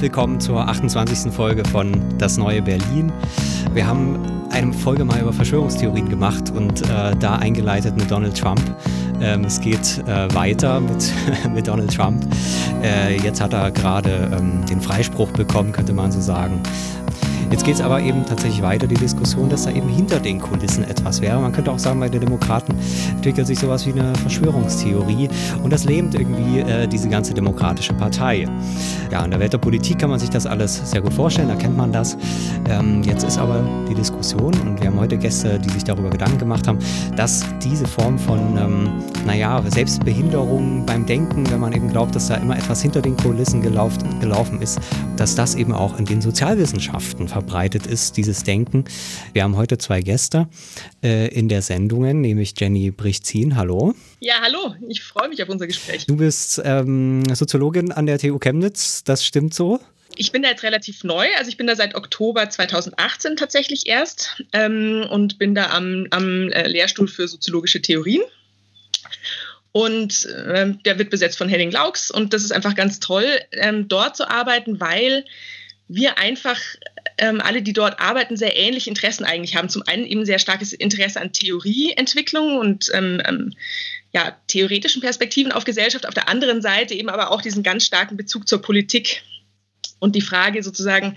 Willkommen zur 28. Folge von Das neue Berlin. Wir haben eine Folge mal über Verschwörungstheorien gemacht und äh, da eingeleitet mit Donald Trump. Ähm, es geht äh, weiter mit, mit Donald Trump. Äh, jetzt hat er gerade ähm, den Freispruch bekommen, könnte man so sagen. Jetzt geht es aber eben tatsächlich weiter, die Diskussion, dass da eben hinter den Kulissen etwas wäre. Man könnte auch sagen, bei den Demokraten entwickelt sich sowas wie eine Verschwörungstheorie und das lähmt irgendwie äh, diese ganze demokratische Partei. Ja, in der Welt der Politik kann man sich das alles sehr gut vorstellen, da kennt man das. Ähm, jetzt ist aber die Diskussion und wir haben heute Gäste, die sich darüber Gedanken gemacht haben, dass diese Form von, ähm, naja, Selbstbehinderung beim Denken, wenn man eben glaubt, dass da immer etwas hinter den Kulissen gelaufen, gelaufen ist, dass das eben auch in den Sozialwissenschaften verbreitet ist, dieses Denken. Wir haben heute zwei Gäste äh, in der Sendung, nämlich Jenny Brichzin. Hallo. Ja, hallo. Ich freue mich auf unser Gespräch. Du bist ähm, Soziologin an der TU Chemnitz, das stimmt so? Ich bin da jetzt relativ neu, also ich bin da seit Oktober 2018 tatsächlich erst ähm, und bin da am, am äh, Lehrstuhl für soziologische Theorien. Und ähm, der wird besetzt von Henning Laux und das ist einfach ganz toll, ähm, dort zu arbeiten, weil wir einfach ähm, alle, die dort arbeiten, sehr ähnliche Interessen eigentlich haben. Zum einen eben sehr starkes Interesse an Theorieentwicklung und ähm, ähm, ja, theoretischen Perspektiven auf Gesellschaft, auf der anderen Seite eben aber auch diesen ganz starken Bezug zur Politik. Und die Frage sozusagen,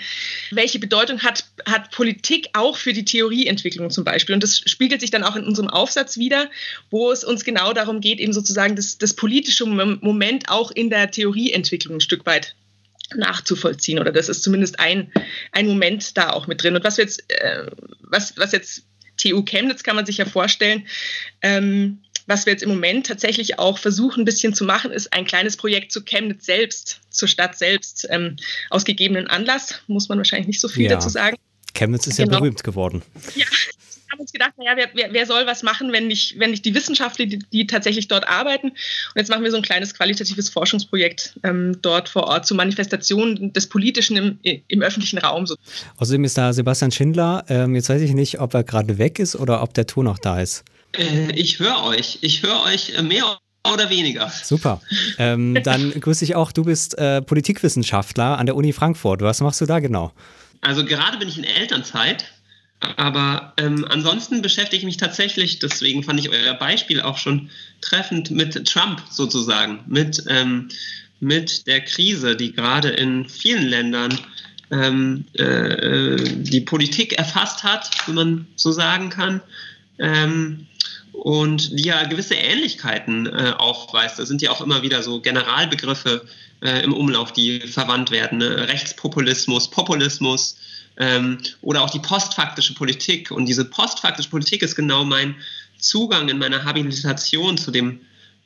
welche Bedeutung hat, hat Politik auch für die Theorieentwicklung zum Beispiel? Und das spiegelt sich dann auch in unserem Aufsatz wieder, wo es uns genau darum geht, eben sozusagen das, das politische Moment auch in der Theorieentwicklung ein Stück weit nachzuvollziehen oder das ist zumindest ein, ein Moment da auch mit drin. Und was jetzt, äh, was, was jetzt TU Chemnitz kann man sich ja vorstellen, ähm, was wir jetzt im Moment tatsächlich auch versuchen, ein bisschen zu machen, ist ein kleines Projekt zu Chemnitz selbst, zur Stadt selbst, ähm, aus gegebenen Anlass, muss man wahrscheinlich nicht so viel Ja. dazu sagen. Chemnitz ist Genau. ja berühmt geworden. Ja, wir haben uns gedacht, naja, wer, wer, wer soll was machen, wenn nicht, wenn nicht die Wissenschaftler, die, die tatsächlich dort arbeiten. Und jetzt machen wir so ein kleines qualitatives Forschungsprojekt ähm, dort vor Ort zu Manifestationen des Politischen im, im öffentlichen Raum. So. Außerdem ist da Sebastian Schindler. Ähm, jetzt weiß ich nicht, ob er gerade weg ist oder ob der Ton noch da ist. Äh, ich höre euch. Ich höre euch äh, mehr oder weniger. Super. Ähm, dann grüße ich auch, du bist äh, Politikwissenschaftler an der Uni Frankfurt. Was machst du da genau? Also gerade bin ich in Elternzeit, aber ähm, ansonsten beschäftige ich mich tatsächlich, deswegen fand ich euer Beispiel auch schon treffend, mit Trump sozusagen, mit, ähm, mit der Krise, die gerade in vielen Ländern ähm, äh, die Politik erfasst hat, wenn man so sagen kann. Ähm, und die ja gewisse Ähnlichkeiten äh, aufweist. Da sind ja auch immer wieder so Generalbegriffe äh, im Umlauf, die verwandt werden. Ne? Rechtspopulismus, Populismus ähm, oder auch die postfaktische Politik. Und diese postfaktische Politik ist genau mein Zugang in meiner Habilitation zu dem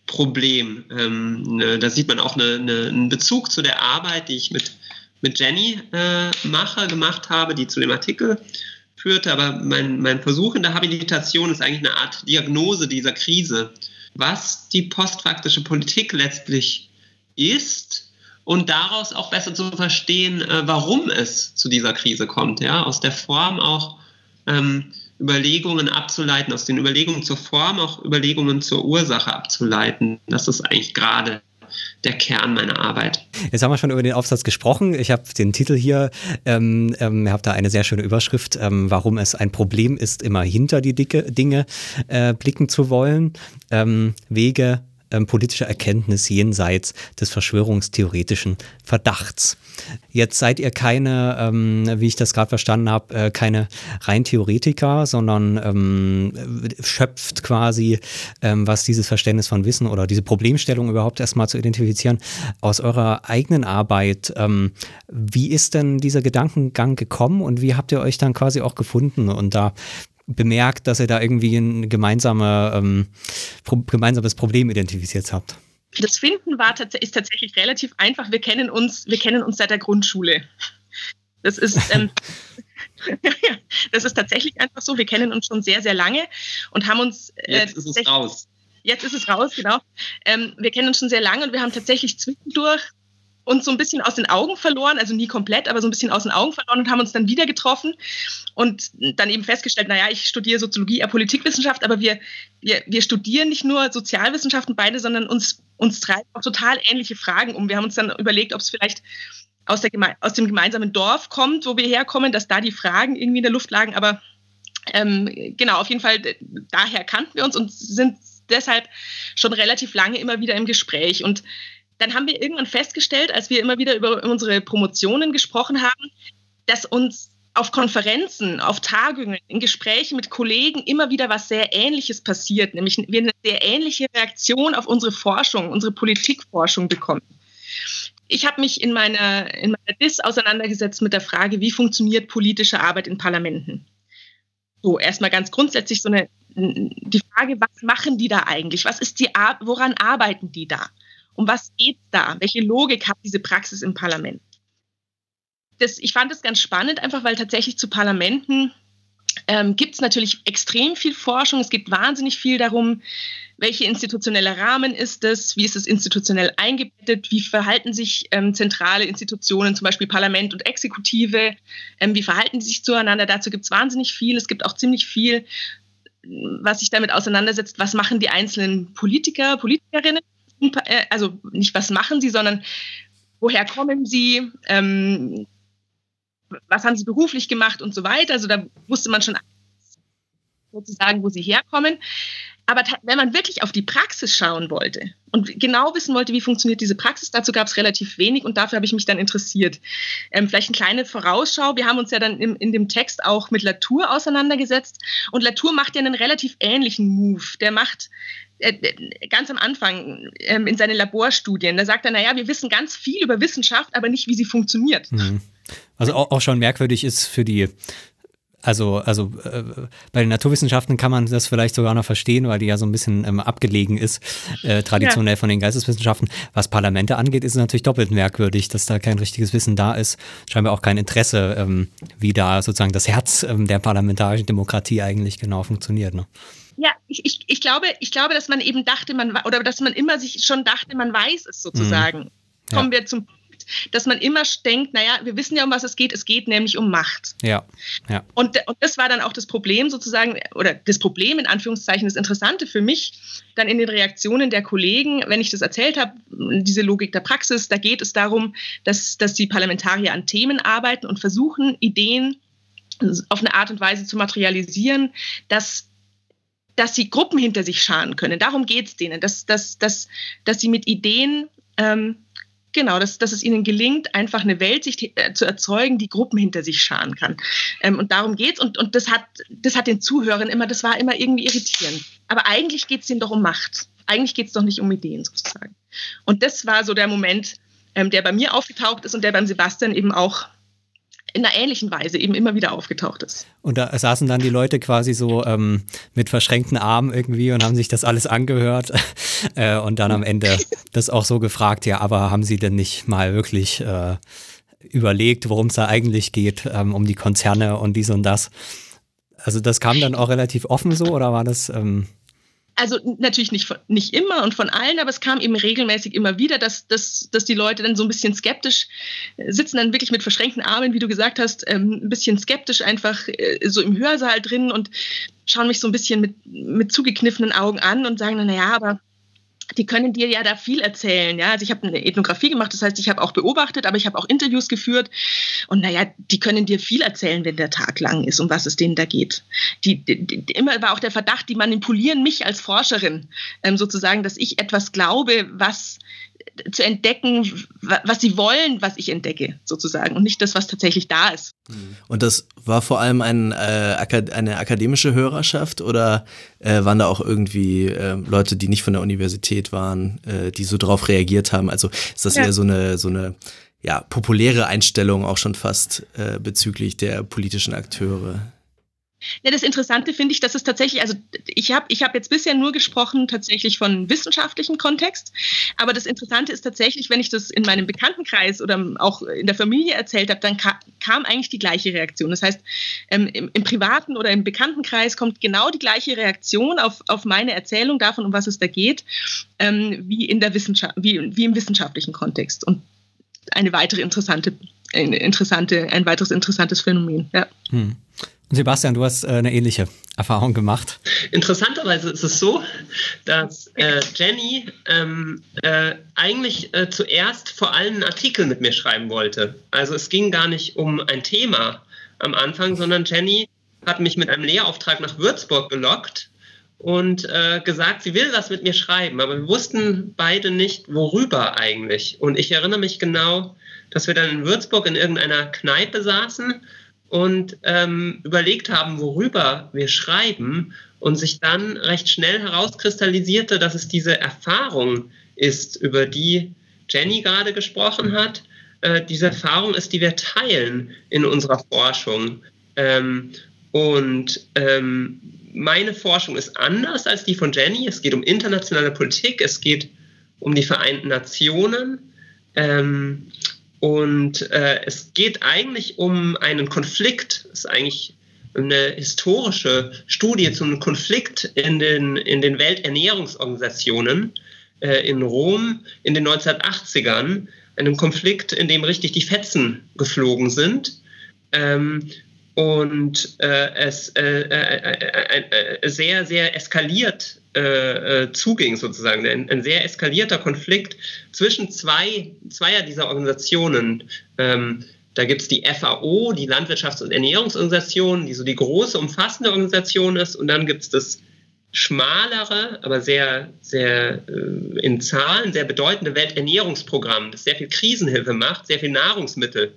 Problem. Ähm, ne, da sieht man auch eine, eine, einen Bezug zu der Arbeit, die ich mit, mit Jenny äh, mache, gemacht habe, die zu dem Artikel führte. Aber mein, mein Versuch in der Habilitation ist eigentlich eine Art Diagnose dieser Krise, was die postfaktische Politik letztlich ist und daraus auch besser zu verstehen, äh, warum es zu dieser Krise kommt. Ja? Aus der Form auch ähm, Überlegungen abzuleiten, aus den Überlegungen zur Form auch Überlegungen zur Ursache abzuleiten. Das ist eigentlich gerade der Kern meiner Arbeit. Jetzt haben wir schon über den Aufsatz gesprochen. Ich habe den Titel hier, ähm, ähm, habe da eine sehr schöne Überschrift, ähm, warum es ein Problem ist, immer hinter die dicke Dinge äh, blicken zu wollen. Ähm, Wege ähm, politischer Erkenntnis jenseits des verschwörungstheoretischen Verdachts. Jetzt seid ihr keine, ähm, wie ich das gerade verstanden habe, äh, keine rein Theoretiker, sondern ähm, schöpft quasi, ähm, was dieses Verständnis von Wissen oder diese Problemstellung überhaupt erstmal zu identifizieren, aus eurer eigenen Arbeit. Ähm, wie ist denn dieser Gedankengang gekommen und wie habt ihr euch dann quasi auch gefunden und da bemerkt, dass ihr da irgendwie ein gemeinsame, ähm, pro gemeinsames Problem identifiziert habt? Das Finden war ist tatsächlich relativ einfach. Wir kennen uns, wir kennen uns seit der Grundschule. Das ist, ähm, das ist tatsächlich einfach so. Wir kennen uns schon sehr, sehr lange und haben uns. Äh, jetzt ist es raus. Jetzt ist es raus, genau. Ähm, wir kennen uns schon sehr lange und wir haben tatsächlich zwischendurch uns so ein bisschen aus den Augen verloren, also nie komplett, aber so ein bisschen aus den Augen verloren und haben uns dann wieder getroffen und dann eben festgestellt, naja, ich studiere Soziologie, äh, Politikwissenschaft, aber wir, wir, wir studieren nicht nur Sozialwissenschaften beide, sondern uns, uns treiben auch total ähnliche Fragen um. Wir haben uns dann überlegt, ob es vielleicht aus, der aus dem gemeinsamen Dorf kommt, wo wir herkommen, dass da die Fragen irgendwie in der Luft lagen, aber ähm, genau, auf jeden Fall, daher kannten wir uns und sind deshalb schon relativ lange immer wieder im Gespräch und dann haben wir irgendwann festgestellt, als wir immer wieder über unsere Promotionen gesprochen haben, dass uns auf Konferenzen, auf Tagungen, in Gesprächen mit Kollegen immer wieder was sehr Ähnliches passiert, nämlich wir eine sehr ähnliche Reaktion auf unsere Forschung, unsere Politikforschung bekommen. Ich habe mich in meiner, in meiner DIS auseinandergesetzt mit der Frage, wie funktioniert politische Arbeit in Parlamenten. So, erstmal ganz grundsätzlich so eine, die Frage, was machen die da eigentlich? Was ist die, woran arbeiten die da? Um was geht da? Welche Logik hat diese Praxis im Parlament? Das, ich fand das ganz spannend, einfach weil tatsächlich zu Parlamenten ähm, gibt es natürlich extrem viel Forschung. Es geht wahnsinnig viel darum, welcher institutionelle Rahmen ist es, wie ist es institutionell eingebettet, wie verhalten sich ähm, zentrale Institutionen, zum Beispiel Parlament und Exekutive, ähm, wie verhalten sie sich zueinander. Dazu gibt es wahnsinnig viel. Es gibt auch ziemlich viel, was sich damit auseinandersetzt, was machen die einzelnen Politiker, Politikerinnen äh, also nicht was machen sie, sondern woher kommen sie, ähm, was haben sie beruflich gemacht und so weiter. Also da wusste man schon sozusagen, wo sie herkommen. Aber wenn man wirklich auf die Praxis schauen wollte und genau wissen wollte, wie funktioniert diese Praxis, dazu gab es relativ wenig und dafür habe ich mich dann interessiert. Ähm, vielleicht eine kleine Vorausschau. Wir haben uns ja dann im, in dem Text auch mit Latour auseinandergesetzt und Latour macht ja einen relativ ähnlichen Move. Der macht ganz am Anfang ähm, in seinen Laborstudien, da sagt er, naja, wir wissen ganz viel über Wissenschaft, aber nicht, wie sie funktioniert. Mhm. Also auch, auch schon merkwürdig ist für die also, also äh, bei den Naturwissenschaften kann man das vielleicht sogar noch verstehen, weil die ja so ein bisschen ähm, abgelegen ist, äh, traditionell ja. von den Geisteswissenschaften. Was Parlamente angeht, ist es natürlich doppelt merkwürdig, dass da kein richtiges Wissen da ist. Scheinbar auch kein Interesse, ähm, wie da sozusagen das Herz ähm, der parlamentarischen Demokratie eigentlich genau funktioniert. Ne? Ja, ich, ich, ich, glaube, ich glaube, dass man eben dachte, man oder dass man immer sich schon dachte, man weiß es sozusagen. Mhm. Ja. Kommen wir zum dass man immer denkt, naja, wir wissen ja, um was es geht. Es geht nämlich um Macht. Ja. ja. Und, und das war dann auch das Problem sozusagen, oder das Problem in Anführungszeichen, das Interessante für mich, dann in den Reaktionen der Kollegen, wenn ich das erzählt habe, diese Logik der Praxis, da geht es darum, dass, dass die Parlamentarier an Themen arbeiten und versuchen, Ideen auf eine Art und Weise zu materialisieren, dass dass sie Gruppen hinter sich scharen können. Darum geht es denen, dass, dass, dass, dass sie mit Ideen ähm, Genau, dass, dass es ihnen gelingt, einfach eine Welt sich, äh, zu erzeugen, die Gruppen hinter sich scharen kann. Ähm, und darum geht's. Und, und das, hat, das hat den Zuhörern immer, das war immer irgendwie irritierend. Aber eigentlich geht's ihnen doch um Macht. Eigentlich geht's doch nicht um Ideen sozusagen. Und das war so der Moment, ähm, der bei mir aufgetaucht ist und der beim Sebastian eben auch in einer ähnlichen Weise eben immer wieder aufgetaucht ist. Und da saßen dann die Leute quasi so ähm, mit verschränkten Armen irgendwie und haben sich das alles angehört äh, und dann am Ende das auch so gefragt, ja, aber haben sie denn nicht mal wirklich äh, überlegt, worum es da eigentlich geht, ähm, um die Konzerne und dies und das? Also das kam dann auch relativ offen so oder war das... Ähm also natürlich nicht, nicht immer und von allen, aber es kam eben regelmäßig immer wieder, dass, dass, dass die Leute dann so ein bisschen skeptisch äh, sitzen, dann wirklich mit verschränkten Armen, wie du gesagt hast, ähm, ein bisschen skeptisch einfach äh, so im Hörsaal drin und schauen mich so ein bisschen mit, mit zugekniffenen Augen an und sagen dann, naja, aber die können dir ja da viel erzählen. Ja? Also ich habe eine Ethnographie gemacht, das heißt, ich habe auch beobachtet, aber ich habe auch Interviews geführt. Und naja, die können dir viel erzählen, wenn der Tag lang ist, um was es denen da geht. Die, die, die immer war auch der Verdacht, die manipulieren mich als Forscherin, ähm, sozusagen, dass ich etwas glaube, was zu entdecken, was sie wollen, was ich entdecke, sozusagen, und nicht das, was tatsächlich da ist. Und das war vor allem ein, äh, eine akademische Hörerschaft oder äh, waren da auch irgendwie äh, Leute, die nicht von der Universität waren, äh, die so drauf reagiert haben? Also ist das ja. eher so eine, so eine ja, populäre Einstellung auch schon fast äh, bezüglich der politischen Akteure? Ja, das Interessante finde ich, dass es tatsächlich, also ich habe ich hab jetzt bisher nur gesprochen tatsächlich von wissenschaftlichem Kontext, aber das Interessante ist tatsächlich, wenn ich das in meinem Bekanntenkreis oder auch in der Familie erzählt habe, dann ka kam eigentlich die gleiche Reaktion. Das heißt, ähm, im, im, privaten oder im Bekanntenkreis kommt genau die gleiche Reaktion auf, auf meine Erzählung davon, um was es da geht, ähm, wie, in der Wissenschaft, wie, wie im wissenschaftlichen Kontext. Und eine weitere interessante, eine interessante, ein weiteres interessantes Phänomen. Ja. Hm. Sebastian, du hast äh, eine ähnliche Erfahrung gemacht. Interessanterweise ist es so, dass äh, Jenny ähm, äh, eigentlich äh, zuerst vor allem einen Artikel mit mir schreiben wollte. Also es ging gar nicht um ein Thema am Anfang, sondern Jenny hat mich mit einem Lehrauftrag nach Würzburg gelockt und äh, gesagt, sie will was mit mir schreiben, aber wir wussten beide nicht, worüber eigentlich. Und ich erinnere mich genau, dass wir dann in Würzburg in irgendeiner Kneipe saßen und ähm, überlegt haben, worüber wir schreiben und sich dann recht schnell herauskristallisierte, dass es diese Erfahrung ist, über die Jenny gerade gesprochen hat. Äh, diese Erfahrung ist, die wir teilen in unserer Forschung. Ähm, und ähm, meine Forschung ist anders als die von Jenny. Es geht um internationale Politik, es geht um die Vereinten Nationen. Ähm, und äh, es geht eigentlich um einen Konflikt, es ist eigentlich eine historische Studie zum Konflikt in den, in den Welternährungsorganisationen äh, in Rom in den 1980ern. Einen Konflikt, in dem richtig die Fetzen geflogen sind. Ähm, und äh, es äh, äh, äh sehr, sehr eskaliert äh, äh, zuging, sozusagen. Ein, ein, sehr eskalierter Konflikt zwischen zwei, zweier dieser Organisationen. Ähm, da gibt es die FAO, die Landwirtschafts- und Ernährungsorganisation, die so die große, umfassende Organisation ist. Und dann gibt es das schmalere, aber sehr, sehr äh, in Zahlen sehr bedeutende Welternährungsprogramm, das sehr viel Krisenhilfe macht, sehr viel Nahrungsmittel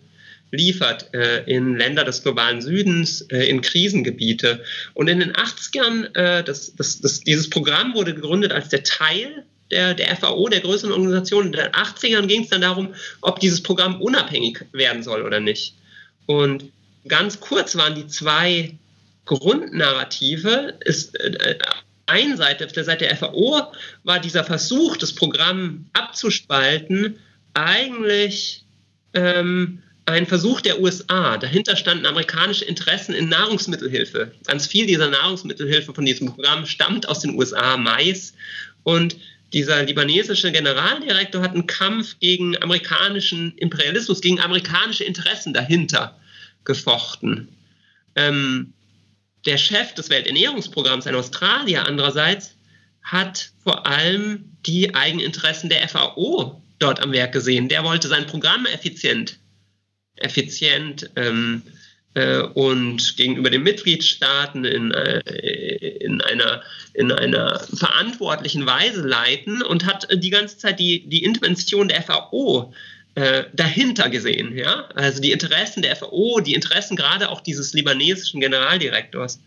liefert äh, in Länder des globalen Südens, äh, in Krisengebiete. Und in den 80ern, äh, das, das, das, dieses Programm wurde gegründet als der Teil der, der FAO, der größeren Organisation. In den 80ern ging es dann darum, ob dieses Programm unabhängig werden soll oder nicht. Und ganz kurz waren die zwei Grundnarrative. Ist, äh, eine Seite, auf der Seite der FAO war dieser Versuch, das Programm abzuspalten, eigentlich ähm, ein Versuch der USA. Dahinter standen amerikanische Interessen in Nahrungsmittelhilfe. Ganz viel dieser Nahrungsmittelhilfe von diesem Programm stammt aus den USA, Mais. Und dieser libanesische Generaldirektor hat einen Kampf gegen amerikanischen Imperialismus, gegen amerikanische Interessen dahinter gefochten. Ähm, der Chef des Welternährungsprogramms, ein Australier andererseits, hat vor allem die Eigeninteressen der FAO dort am Werk gesehen. Der wollte sein Programm effizient effizient ähm, äh, und gegenüber den Mitgliedstaaten in, äh, in, einer, in einer verantwortlichen Weise leiten und hat die ganze Zeit die, die Intervention der FAO äh, dahinter gesehen. Ja? Also die Interessen der FAO, die Interessen gerade auch dieses libanesischen Generaldirektors.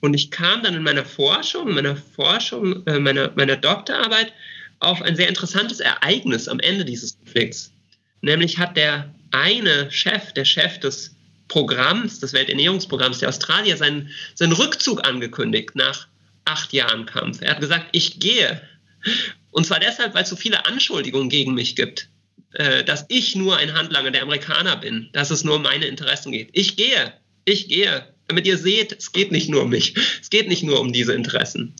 Und ich kam dann in meiner Forschung, meiner Forschung, äh, meiner, meiner Doktorarbeit auf ein sehr interessantes Ereignis am Ende dieses Konflikts. Nämlich hat der eine Chef, der Chef des Programms, des Welternährungsprogramms, der Australier, seinen, seinen Rückzug angekündigt nach acht Jahren Kampf. Er hat gesagt, ich gehe. Und zwar deshalb, weil es so viele Anschuldigungen gegen mich gibt, äh, dass ich nur ein Handlanger der Amerikaner bin, dass es nur um meine Interessen geht. Ich gehe, ich gehe. Damit ihr seht, es geht nicht nur um mich, es geht nicht nur um diese Interessen.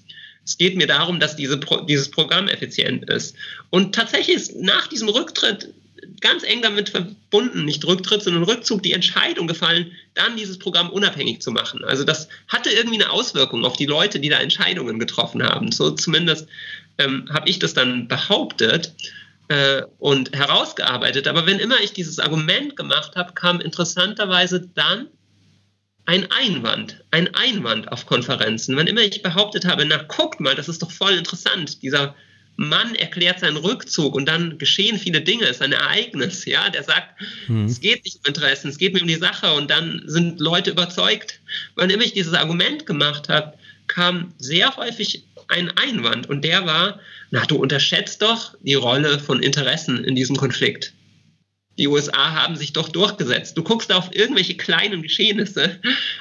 Es geht mir darum, dass diese dieses Programm effizient ist. Und tatsächlich ist nach diesem Rücktritt ganz eng damit verbunden, nicht Rücktritt, sondern Rückzug, die Entscheidung gefallen, dann dieses Programm unabhängig zu machen. Also das hatte irgendwie eine Auswirkung auf die Leute, die da Entscheidungen getroffen haben. So zumindest ähm, habe ich das dann behauptet äh, und herausgearbeitet. Aber wenn immer ich dieses Argument gemacht habe, kam interessanterweise dann ein Einwand, ein Einwand auf Konferenzen. Wenn immer ich behauptet habe, na guckt mal, das ist doch voll interessant, dieser Mann erklärt seinen Rückzug und dann geschehen viele Dinge, es ist ein Ereignis, ja, der sagt, mhm. es geht nicht um Interessen, es geht mir um die Sache und dann sind Leute überzeugt. Wann immer ich dieses Argument gemacht habe, kam sehr häufig ein Einwand und der war, na, du unterschätzt doch die Rolle von Interessen in diesem Konflikt. die USA haben sich doch durchgesetzt. Du guckst auf irgendwelche kleinen Geschehnisse,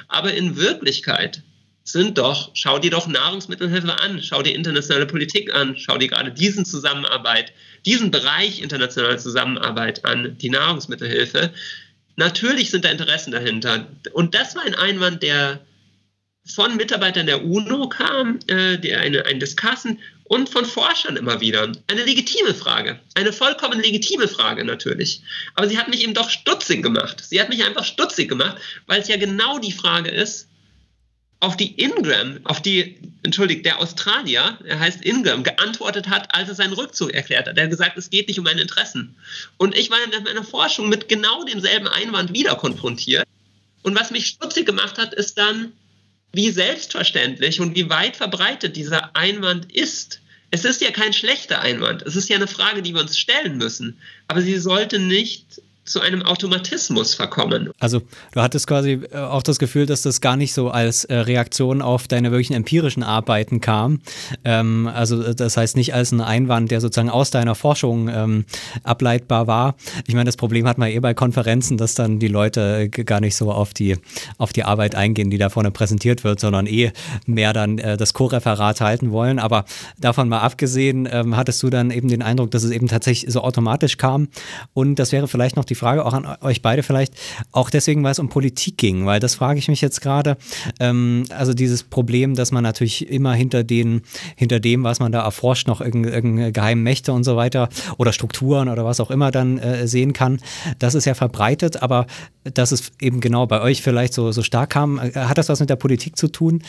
aber in Wirklichkeit sind doch, schau dir doch Nahrungsmittelhilfe an, schau dir internationale Politik an, schau dir gerade diesen Zusammenarbeit, diesen Bereich internationale Zusammenarbeit an, die Nahrungsmittelhilfe. Natürlich sind da Interessen dahinter. Und das war ein Einwand, der von Mitarbeitern der UNO kam, äh, die eine, ein Diskassen und von Forschern immer wieder. Eine legitime Frage, eine vollkommen legitime Frage natürlich. Aber sie hat mich eben doch stutzig gemacht. Sie hat mich einfach stutzig gemacht, weil es ja genau die Frage ist, auf die Ingram, auf die, entschuldigt, der Australier, er heißt Ingram, geantwortet hat, als er seinen Rückzug erklärt hat. Er hat gesagt, es geht nicht um meine Interessen. Und ich war in meiner Forschung mit genau demselben Einwand wieder konfrontiert. Und was mich stutzig gemacht hat, ist dann, wie selbstverständlich und wie weit verbreitet dieser Einwand ist. Es ist ja kein schlechter Einwand. Es ist ja eine Frage, die wir uns stellen müssen. Aber sie sollte nicht zu einem Automatismus verkommen. Also du hattest quasi äh, auch das Gefühl, dass das gar nicht so als äh, Reaktion auf deine wirklichen empirischen Arbeiten kam. Ähm, also äh, das heißt nicht als ein Einwand, der sozusagen aus deiner Forschung ähm, ableitbar war. Ich meine, das Problem hat man eh bei Konferenzen, dass dann die Leute gar nicht so auf die, auf die Arbeit eingehen, die da vorne präsentiert wird, sondern eh mehr dann äh, das Co-Referat halten wollen. Aber davon mal abgesehen, ähm, hattest du dann eben den Eindruck, dass es eben tatsächlich so automatisch kam. Und das wäre vielleicht noch die die Frage auch an euch beide vielleicht, auch deswegen, weil es um Politik ging, weil das frage ich mich jetzt gerade. Ähm, also dieses Problem, dass man natürlich immer hinter den, hinter dem, was man da erforscht, noch irgendeine irgend geheimen Mächte und so weiter oder Strukturen oder was auch immer dann äh, sehen kann, das ist ja verbreitet, aber dass es eben genau bei euch vielleicht so, so stark kam, hat das was mit der Politik zu tun?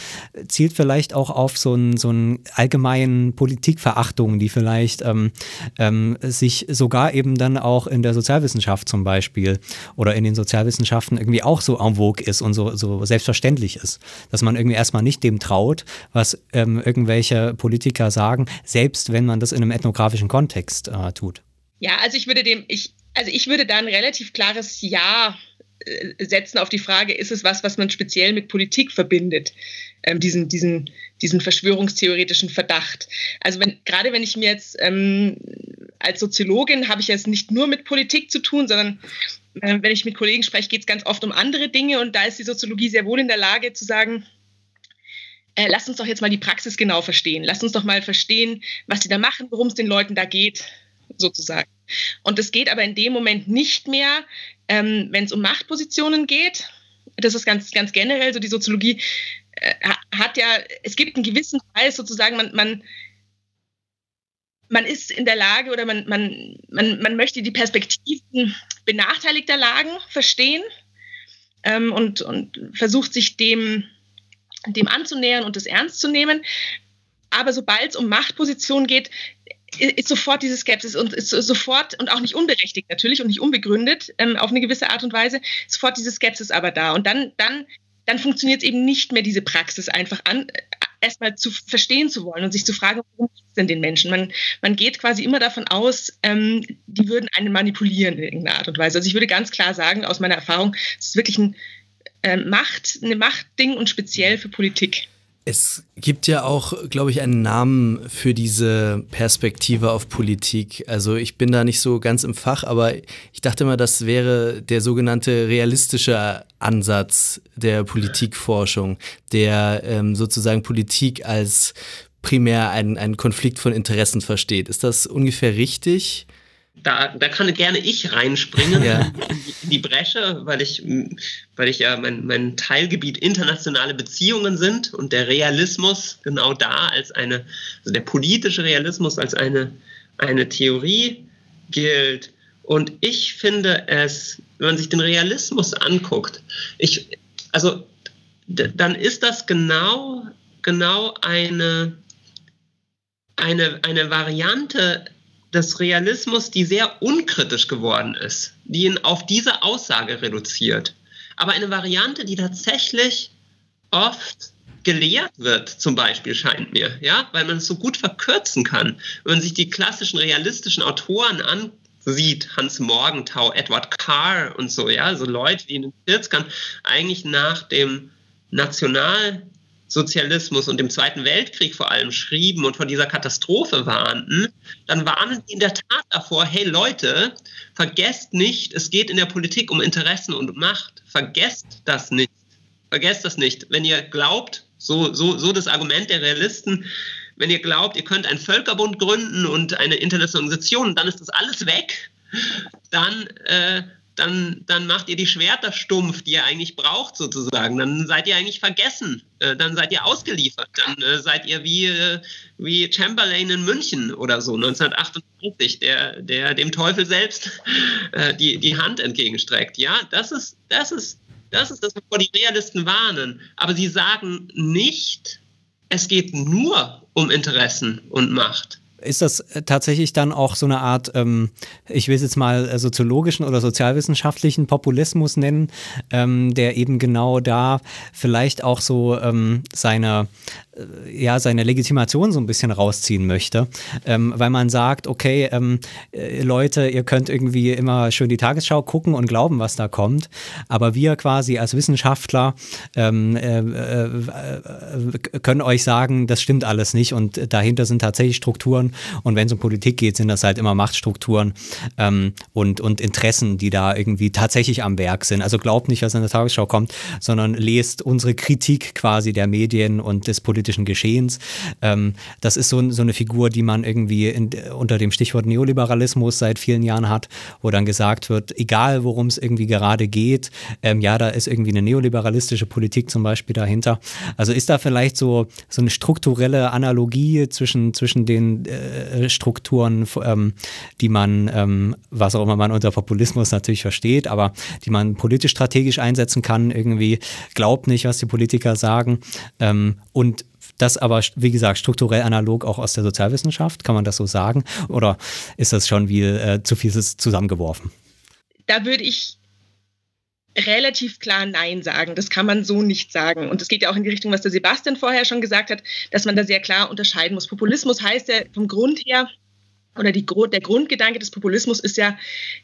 Zielt vielleicht auch auf so einen so einen allgemeinen Politikverachtung, die vielleicht ähm, ähm, sich sogar eben dann auch in der Sozialwissenschaft zum Beispiel oder in den Sozialwissenschaften irgendwie auch so en vogue ist und so, so selbstverständlich ist. Dass man irgendwie erstmal nicht dem traut, was ähm, irgendwelche Politiker sagen, selbst wenn man das in einem ethnografischen Kontext äh, tut. Ja, also ich würde dem, ich, also ich würde da ein relativ klares Ja setzen auf die Frage, ist es was, was man speziell mit Politik verbindet, ähm, diesen, diesen, diesen verschwörungstheoretischen Verdacht. Also wenn, gerade wenn ich mir jetzt ähm, als Soziologin habe ich jetzt nicht nur mit Politik zu tun, sondern äh, wenn ich mit Kollegen spreche, geht es ganz oft um andere Dinge und da ist die Soziologie sehr wohl in der Lage zu sagen, äh, lasst uns doch jetzt mal die Praxis genau verstehen. Lasst uns doch mal verstehen, was sie da machen, worum es den Leuten da geht, sozusagen. Und es geht aber in dem Moment nicht mehr, ähm, wenn es um Machtpositionen geht. Das ist ganz, ganz generell so, die Soziologie äh, hat ja, es gibt einen gewissen Teil sozusagen, man, man man ist in der Lage oder man, man, man, man möchte die Perspektiven benachteiligter Lagen verstehen ähm, und, und versucht sich dem, dem anzunähern und das ernst zu nehmen. Aber sobald es um Machtpositionen geht, ist sofort diese Skepsis und ist sofort und auch nicht unberechtigt natürlich und nicht unbegründet ähm, auf eine gewisse Art und Weise, sofort diese Skepsis aber da. Und dann, dann, dann funktioniert es eben nicht mehr diese Praxis einfach an, erstmal zu verstehen zu wollen und sich zu fragen, worum geht es denn den Menschen? Man, man geht quasi immer davon aus, ähm, die würden einen manipulieren in irgendeiner Art und Weise. Also ich würde ganz klar sagen, aus meiner Erfahrung, es ist wirklich ein äh, Macht, eine Machtding und speziell für Politik. Es gibt ja auch, glaube ich, einen Namen für diese Perspektive auf Politik. Also ich bin da nicht so ganz im Fach, aber ich dachte mal, das wäre der sogenannte realistische Ansatz der Politikforschung, der ähm, sozusagen Politik als primär einen, einen Konflikt von Interessen versteht. Ist das ungefähr richtig? Da, da kann gerne ich reinspringen ja. in die Bresche, weil ich, weil ich ja mein, mein Teilgebiet internationale Beziehungen sind und der Realismus genau da als eine, also der politische Realismus als eine, eine Theorie gilt. Und ich finde es, wenn man sich den Realismus anguckt, ich, also dann ist das genau, genau eine, eine, eine Variante des Realismus, die sehr unkritisch geworden ist, die ihn auf diese Aussage reduziert. Aber eine Variante, die tatsächlich oft gelehrt wird, zum Beispiel, scheint mir, ja, weil man es so gut verkürzen kann. Wenn man sich die klassischen realistischen Autoren ansieht, Hans Morgenthau, Edward Carr und so, ja, so Leute, die in den 40ern eigentlich nach dem National Sozialismus und dem Zweiten Weltkrieg vor allem schrieben und vor dieser Katastrophe warnten, dann warnen die in der Tat davor, hey Leute, vergesst nicht, es geht in der Politik um Interessen und Macht. Vergesst das nicht. Vergesst das nicht. Wenn ihr glaubt, so, so, so das Argument der Realisten, wenn ihr glaubt, ihr könnt einen Völkerbund gründen und eine internationale Organisation, dann ist das alles weg, dann äh, dann, dann macht ihr die Schwerter stumpf, die ihr eigentlich braucht, sozusagen. Dann seid ihr eigentlich vergessen. Äh, dann seid ihr ausgeliefert. Dann äh, seid ihr wie, äh, wie Chamberlain in München oder so, 1938, der, der dem Teufel selbst die, die Hand entgegenstreckt. Ja, das ist, das ist, das ist das, wovor die Realisten warnen. Aber sie sagen nicht, es geht nur um Interessen und Macht ist das äh, tatsächlich dann auch so eine Art, ähm, ich will es jetzt mal äh, soziologischen oder sozialwissenschaftlichen Populismus nennen, ähm, der eben genau da vielleicht auch so ähm, seine, äh, ja, seine Legitimation so ein bisschen rausziehen möchte, ähm, weil man sagt, okay, ähm, äh, Leute, ihr könnt irgendwie immer schön die Tagesschau gucken und glauben, was da kommt, aber wir quasi als Wissenschaftler ähm, äh, äh, können euch sagen, das stimmt alles nicht und dahinter sind tatsächlich Strukturen und wenn es um Politik geht, sind das halt immer Machtstrukturen ähm, und, und Interessen, die da irgendwie tatsächlich am Werk sind. Also glaubt nicht, was in der Tagesschau kommt, sondern lest unsere Kritik quasi der Medien und des politischen Geschehens. Ähm, das ist so, so, eine Figur, die man irgendwie in, unter dem Stichwort Neoliberalismus seit vielen Jahren hat, wo dann gesagt wird, egal worum es irgendwie gerade geht, ähm, ja, da ist irgendwie eine neoliberalistische Politik zum Beispiel dahinter. Also ist da vielleicht so, so eine strukturelle Analogie zwischen, zwischen den Strukturen, ähm, die man, ähm, was auch immer man unter Populismus natürlich versteht, aber die man politisch strategisch einsetzen kann, irgendwie glaubt nicht, was die Politiker sagen ähm, und das aber, wie gesagt, strukturell analog auch aus der Sozialwissenschaft, kann man das so sagen? Oder ist das schon wie äh, zu viel zusammengeworfen? Da würde ich relativ klar Nein sagen. Das kann man so nicht sagen. Und es geht ja auch in die Richtung, was der Sebastian vorher schon gesagt hat, dass man da sehr klar unterscheiden muss. Populismus heißt ja vom Grund her, oder die, der Grundgedanke des Populismus ist ja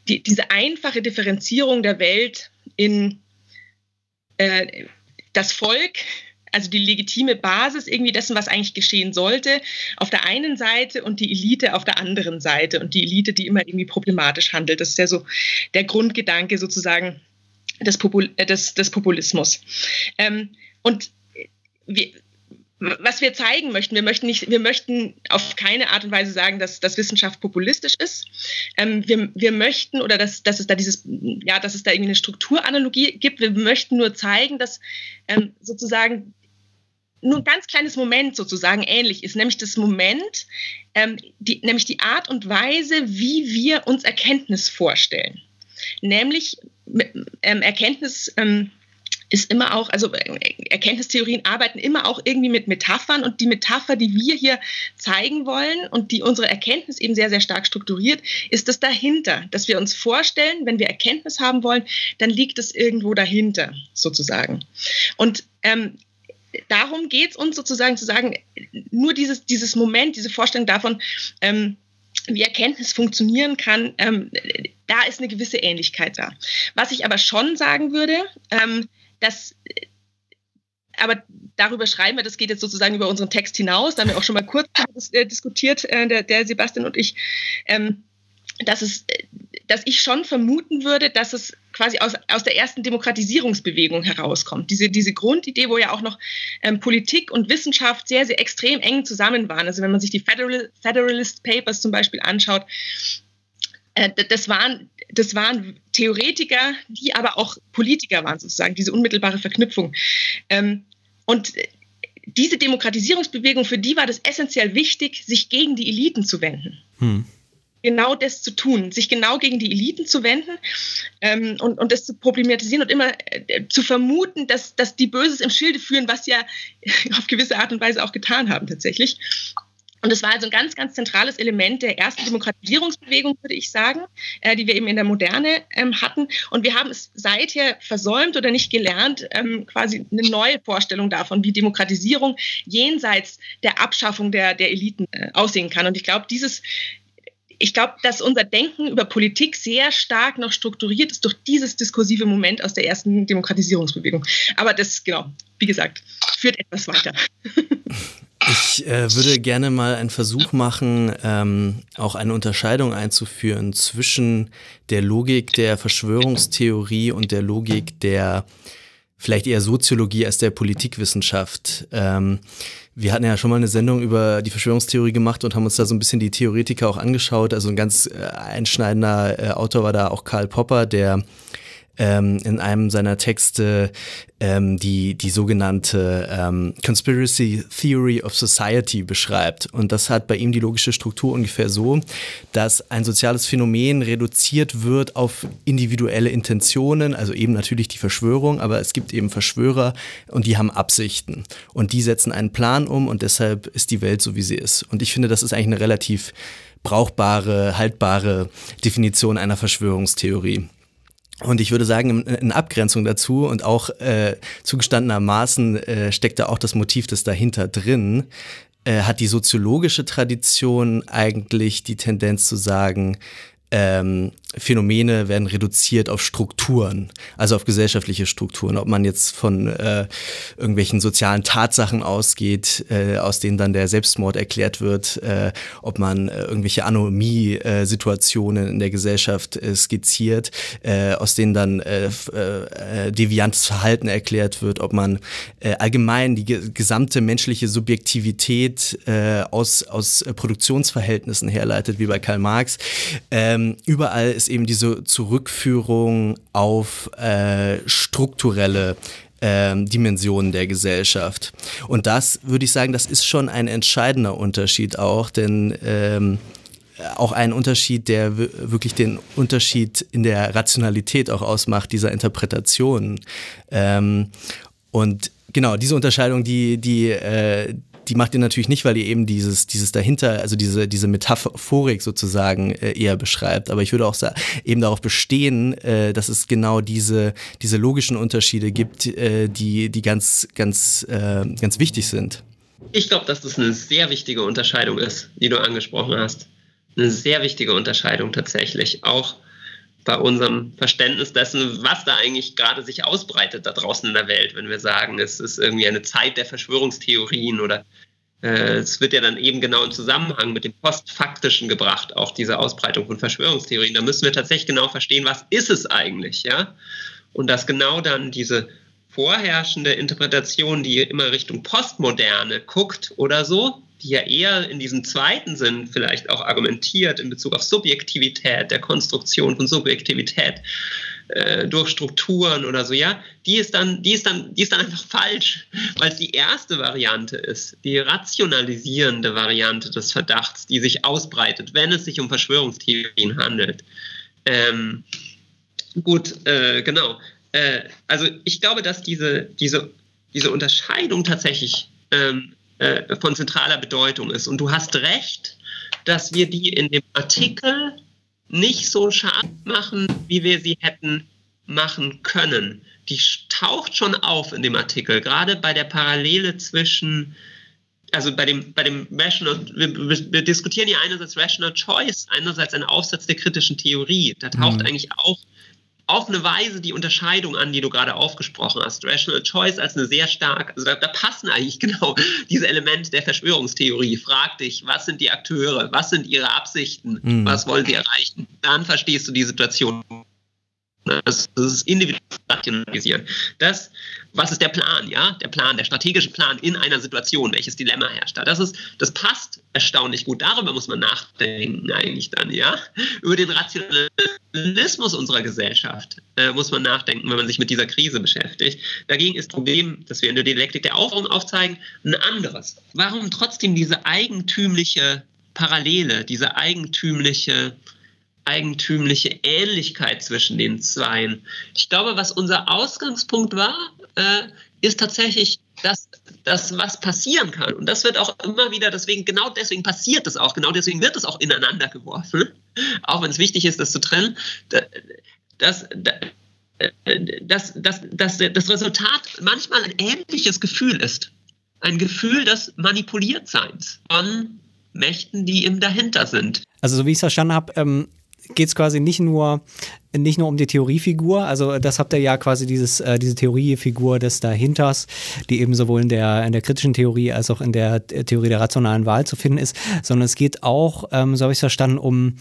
die, diese einfache Differenzierung der Welt in äh, das Volk, also die legitime Basis irgendwie dessen, was eigentlich geschehen sollte, auf der einen Seite und die Elite auf der anderen Seite und die Elite, die immer irgendwie problematisch handelt. Das ist ja so der Grundgedanke sozusagen des, Popul äh, des, des Populismus. Ähm, und wir, was wir zeigen möchten, wir möchten nicht, wir möchten auf keine Art und Weise sagen, dass, dass Wissenschaft populistisch ist. Ähm, wir, wir möchten oder dass, dass es da dieses, ja, dass es da irgendwie eine Strukturanalogie gibt. Wir möchten nur zeigen, dass ähm, sozusagen nur ein ganz kleines Moment sozusagen ähnlich ist, nämlich das Moment, ähm, die, nämlich die Art und Weise, wie wir uns Erkenntnis vorstellen. Nämlich ähm, Erkenntnis ähm, ist immer auch, also Erkenntnistheorien arbeiten immer auch irgendwie mit Metaphern und die Metapher, die wir hier zeigen wollen und die unsere Erkenntnis eben sehr, sehr stark strukturiert, ist das dahinter, dass wir uns vorstellen, wenn wir Erkenntnis haben wollen, dann liegt es irgendwo dahinter sozusagen. Und ähm, darum geht es uns sozusagen zu sagen, nur dieses, dieses Moment, diese Vorstellung davon, ähm, wie Erkenntnis funktionieren kann, ähm, da ist eine gewisse Ähnlichkeit da. Was ich aber schon sagen würde, ähm, dass aber darüber schreiben wir, das geht jetzt sozusagen über unseren Text hinaus, da haben wir auch schon mal kurz äh, diskutiert, äh, der, der, Sebastian und ich, ähm, dass, es, dass ich schon vermuten würde, dass es quasi aus, aus der ersten Demokratisierungsbewegung herauskommt. Diese, diese Grundidee, wo ja auch noch ähm, Politik und Wissenschaft sehr, sehr extrem eng zusammen waren. Also wenn man sich die Federal, Federalist Papers zum Beispiel anschaut, äh, das, waren, das waren Theoretiker, die aber auch Politiker waren sozusagen, diese unmittelbare Verknüpfung. Ähm, und diese Demokratisierungsbewegung, für die war das essentiell wichtig, sich gegen die Eliten zu wenden. Hm genau das zu tun, sich genau gegen die Eliten zu wenden ähm, und, und das zu problematisieren und immer äh, zu vermuten, dass, dass die Böses im Schilde führen, was ja auf gewisse Art und Weise auch getan haben tatsächlich. Und das war also ein ganz, ganz zentrales Element der ersten Demokratisierungsbewegung, würde ich sagen, äh, die wir eben in der Moderne ähm, hatten. Und wir haben es seither versäumt oder nicht gelernt, ähm, quasi eine neue Vorstellung davon, wie Demokratisierung jenseits der Abschaffung der, der Eliten äh, aussehen kann. Und ich glaube, dieses, ich glaube, dass unser Denken über Politik sehr stark noch strukturiert ist durch dieses diskursive Moment aus der ersten Demokratisierungsbewegung. Aber das, genau, wie gesagt, führt etwas weiter. Ich äh, würde gerne mal einen Versuch machen, ähm, auch eine Unterscheidung einzuführen zwischen der Logik der Verschwörungstheorie und der Logik der vielleicht eher Soziologie als der Politikwissenschaft. Ähm, wir hatten ja schon mal eine Sendung über die Verschwörungstheorie gemacht und haben uns da so ein bisschen die Theoretiker auch angeschaut. Also ein ganz äh, einschneidender äh, Autor war da auch Karl Popper, der ähm, in einem seiner Texte ähm, die, die sogenannte ähm, Conspiracy Theory of Society beschreibt. Und das hat bei ihm die logische Struktur ungefähr so, dass ein soziales Phänomen reduziert wird auf individuelle Intentionen, also eben natürlich die Verschwörung, aber es gibt eben Verschwörer und die haben Absichten. Und die setzen einen Plan um und deshalb ist die Welt so, wie sie ist. Und ich finde, das ist eigentlich eine relativ brauchbare, haltbare Definition einer Verschwörungstheorie. Und ich würde sagen, in Abgrenzung dazu und auch äh, zugestandenermaßen äh, steckt da auch das Motiv des dahinter drin, äh, hat die soziologische Tradition eigentlich die Tendenz zu sagen, ähm, Phänomene werden reduziert auf Strukturen, also auf gesellschaftliche Strukturen. Ob man jetzt von äh, irgendwelchen sozialen Tatsachen ausgeht, äh, aus denen dann der Selbstmord erklärt wird, äh, ob man äh, irgendwelche Anomie-Situationen in der Gesellschaft äh, skizziert, äh, aus denen dann deviantes Verhalten erklärt wird, ob man allgemein die ge gesamte menschliche Subjektivität aus, aus Produktionsverhältnissen herleitet, wie bei Karl Marx. Ähm, überall ist eben diese Zurückführung auf äh, strukturelle ähm, Dimensionen der Gesellschaft. Und das würde ich sagen, das ist schon ein entscheidender Unterschied auch, denn ähm, auch ein Unterschied, der wirklich den Unterschied in der Rationalität auch ausmacht, dieser Interpretation. Ähm, und genau, diese Unterscheidung, die, die, äh, die macht ihr natürlich nicht, weil ihr eben dieses, dieses dahinter, also diese, diese Metaphorik sozusagen äh, eher beschreibt. Aber ich würde auch eben darauf bestehen, äh, dass es genau diese, diese logischen Unterschiede gibt, äh, die, die ganz, ganz, äh, ganz wichtig sind. Ich glaube, dass das eine sehr wichtige Unterscheidung ist, die du angesprochen hast. Eine sehr wichtige Unterscheidung tatsächlich. Auch bei unserem Verständnis dessen, was da eigentlich gerade sich ausbreitet da draußen in der Welt, wenn wir sagen, es ist irgendwie eine Zeit der Verschwörungstheorien oder äh, es wird ja dann eben genau im Zusammenhang mit dem Postfaktischen gebracht, auch diese Ausbreitung von Verschwörungstheorien. Da müssen wir tatsächlich genau verstehen, was ist es eigentlich, ja? Und dass genau dann diese vorherrschende Interpretation, die immer Richtung Postmoderne guckt oder so, die ja eher in diesem zweiten Sinn vielleicht auch argumentiert in Bezug auf Subjektivität, der Konstruktion von Subjektivität äh, durch Strukturen oder so, ja, die ist dann, die ist dann, die ist dann einfach falsch, weil es die erste Variante ist, die rationalisierende Variante des Verdachts, die sich ausbreitet, wenn es sich um Verschwörungstheorien handelt. Ähm, gut, äh, genau. Äh, also ich glaube, dass diese, diese, diese Unterscheidung tatsächlich ähm, äh, von zentraler Bedeutung ist. Und du hast recht, dass wir die in dem Artikel nicht so scharf machen, wie wir sie hätten machen können. Die taucht schon auf in dem Artikel, gerade bei der Parallele zwischen, also bei dem, bei dem Rational, wir, wir diskutieren ja einerseits Rational Choice, einerseits einen Aufsatz der kritischen Theorie. Da taucht mhm. eigentlich auch auf eine Weise die Unterscheidung an, die du gerade aufgesprochen hast. Rational Choice als eine sehr stark, also da, da, passen eigentlich genau diese Elemente der Verschwörungstheorie. Frag dich, was sind die Akteure, was sind ihre Absichten, mhm. was wollen sie erreichen? Dann verstehst du die Situation das, ist individuell rationalisieren. Das, was ist der Plan, ja? Der Plan, der strategische Plan in einer Situation, welches Dilemma herrscht da. Das ist, das passt erstaunlich gut. Darüber muss man nachdenken eigentlich dann, ja? Über den Rationalismus unserer Gesellschaft äh, muss man nachdenken, wenn man sich mit dieser Krise beschäftigt. Dagegen ist das Problem, das wir in der Dialektik der Aufforderung aufzeigen, ein anderes. Warum trotzdem diese eigentümliche Parallele, diese eigentümliche eigentümliche Ähnlichkeit zwischen den Zweien. Ich glaube, was unser Ausgangspunkt war, äh, ist tatsächlich das, das, was passieren kann. Und das wird auch immer wieder, deswegen, genau deswegen passiert es auch, genau deswegen wird es auch ineinander geworfen, auch wenn es wichtig ist, das zu trennen. Das, das, das, das, das Resultat manchmal ein ähnliches Gefühl ist. Ein Gefühl des Manipuliertseins von Mächten, die eben dahinter sind. Also so wie ich es verstanden habe, ähm, geht es quasi nicht nur, nicht nur um die Theoriefigur, also das habt ihr ja quasi dieses, äh, diese Theoriefigur des Dahinters, die eben sowohl in der, in der kritischen Theorie als auch in der Theorie der rationalen Wahl zu finden ist, sondern es geht auch, ähm, so habe ich es verstanden, um,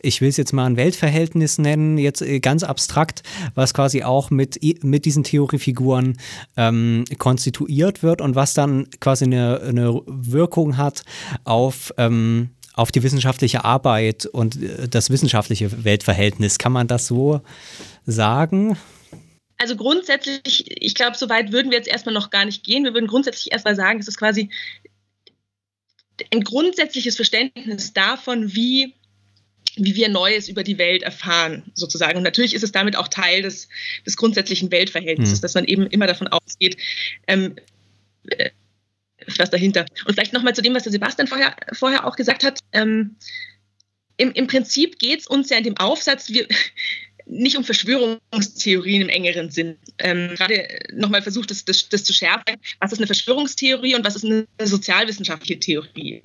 ich will es jetzt mal ein Weltverhältnis nennen, jetzt äh, ganz abstrakt, was quasi auch mit, mit diesen Theoriefiguren ähm, konstituiert wird und was dann quasi eine, eine Wirkung hat auf ähm, auf die wissenschaftliche Arbeit und äh, das wissenschaftliche Weltverhältnis. Kann man das so sagen? Also grundsätzlich, ich glaube, so weit würden wir jetzt erstmal noch gar nicht gehen. Wir würden grundsätzlich erstmal sagen, es ist quasi ein grundsätzliches Verständnis davon, wie, wie wir Neues über die Welt erfahren, sozusagen. Und natürlich ist es damit auch Teil des, des grundsätzlichen Weltverhältnisses, hm. dass man eben immer davon ausgeht, ähm, was dahinter. Und vielleicht nochmal zu dem, was der Sebastian vorher, vorher auch gesagt hat. Ähm, im, Im Prinzip geht es uns ja in dem Aufsatz wir, nicht um Verschwörungstheorien im engeren Sinn. Ähm, Gerade nochmal versucht, das, das, das, zu schärfen. Was ist eine Verschwörungstheorie und was ist eine sozialwissenschaftliche Theorie?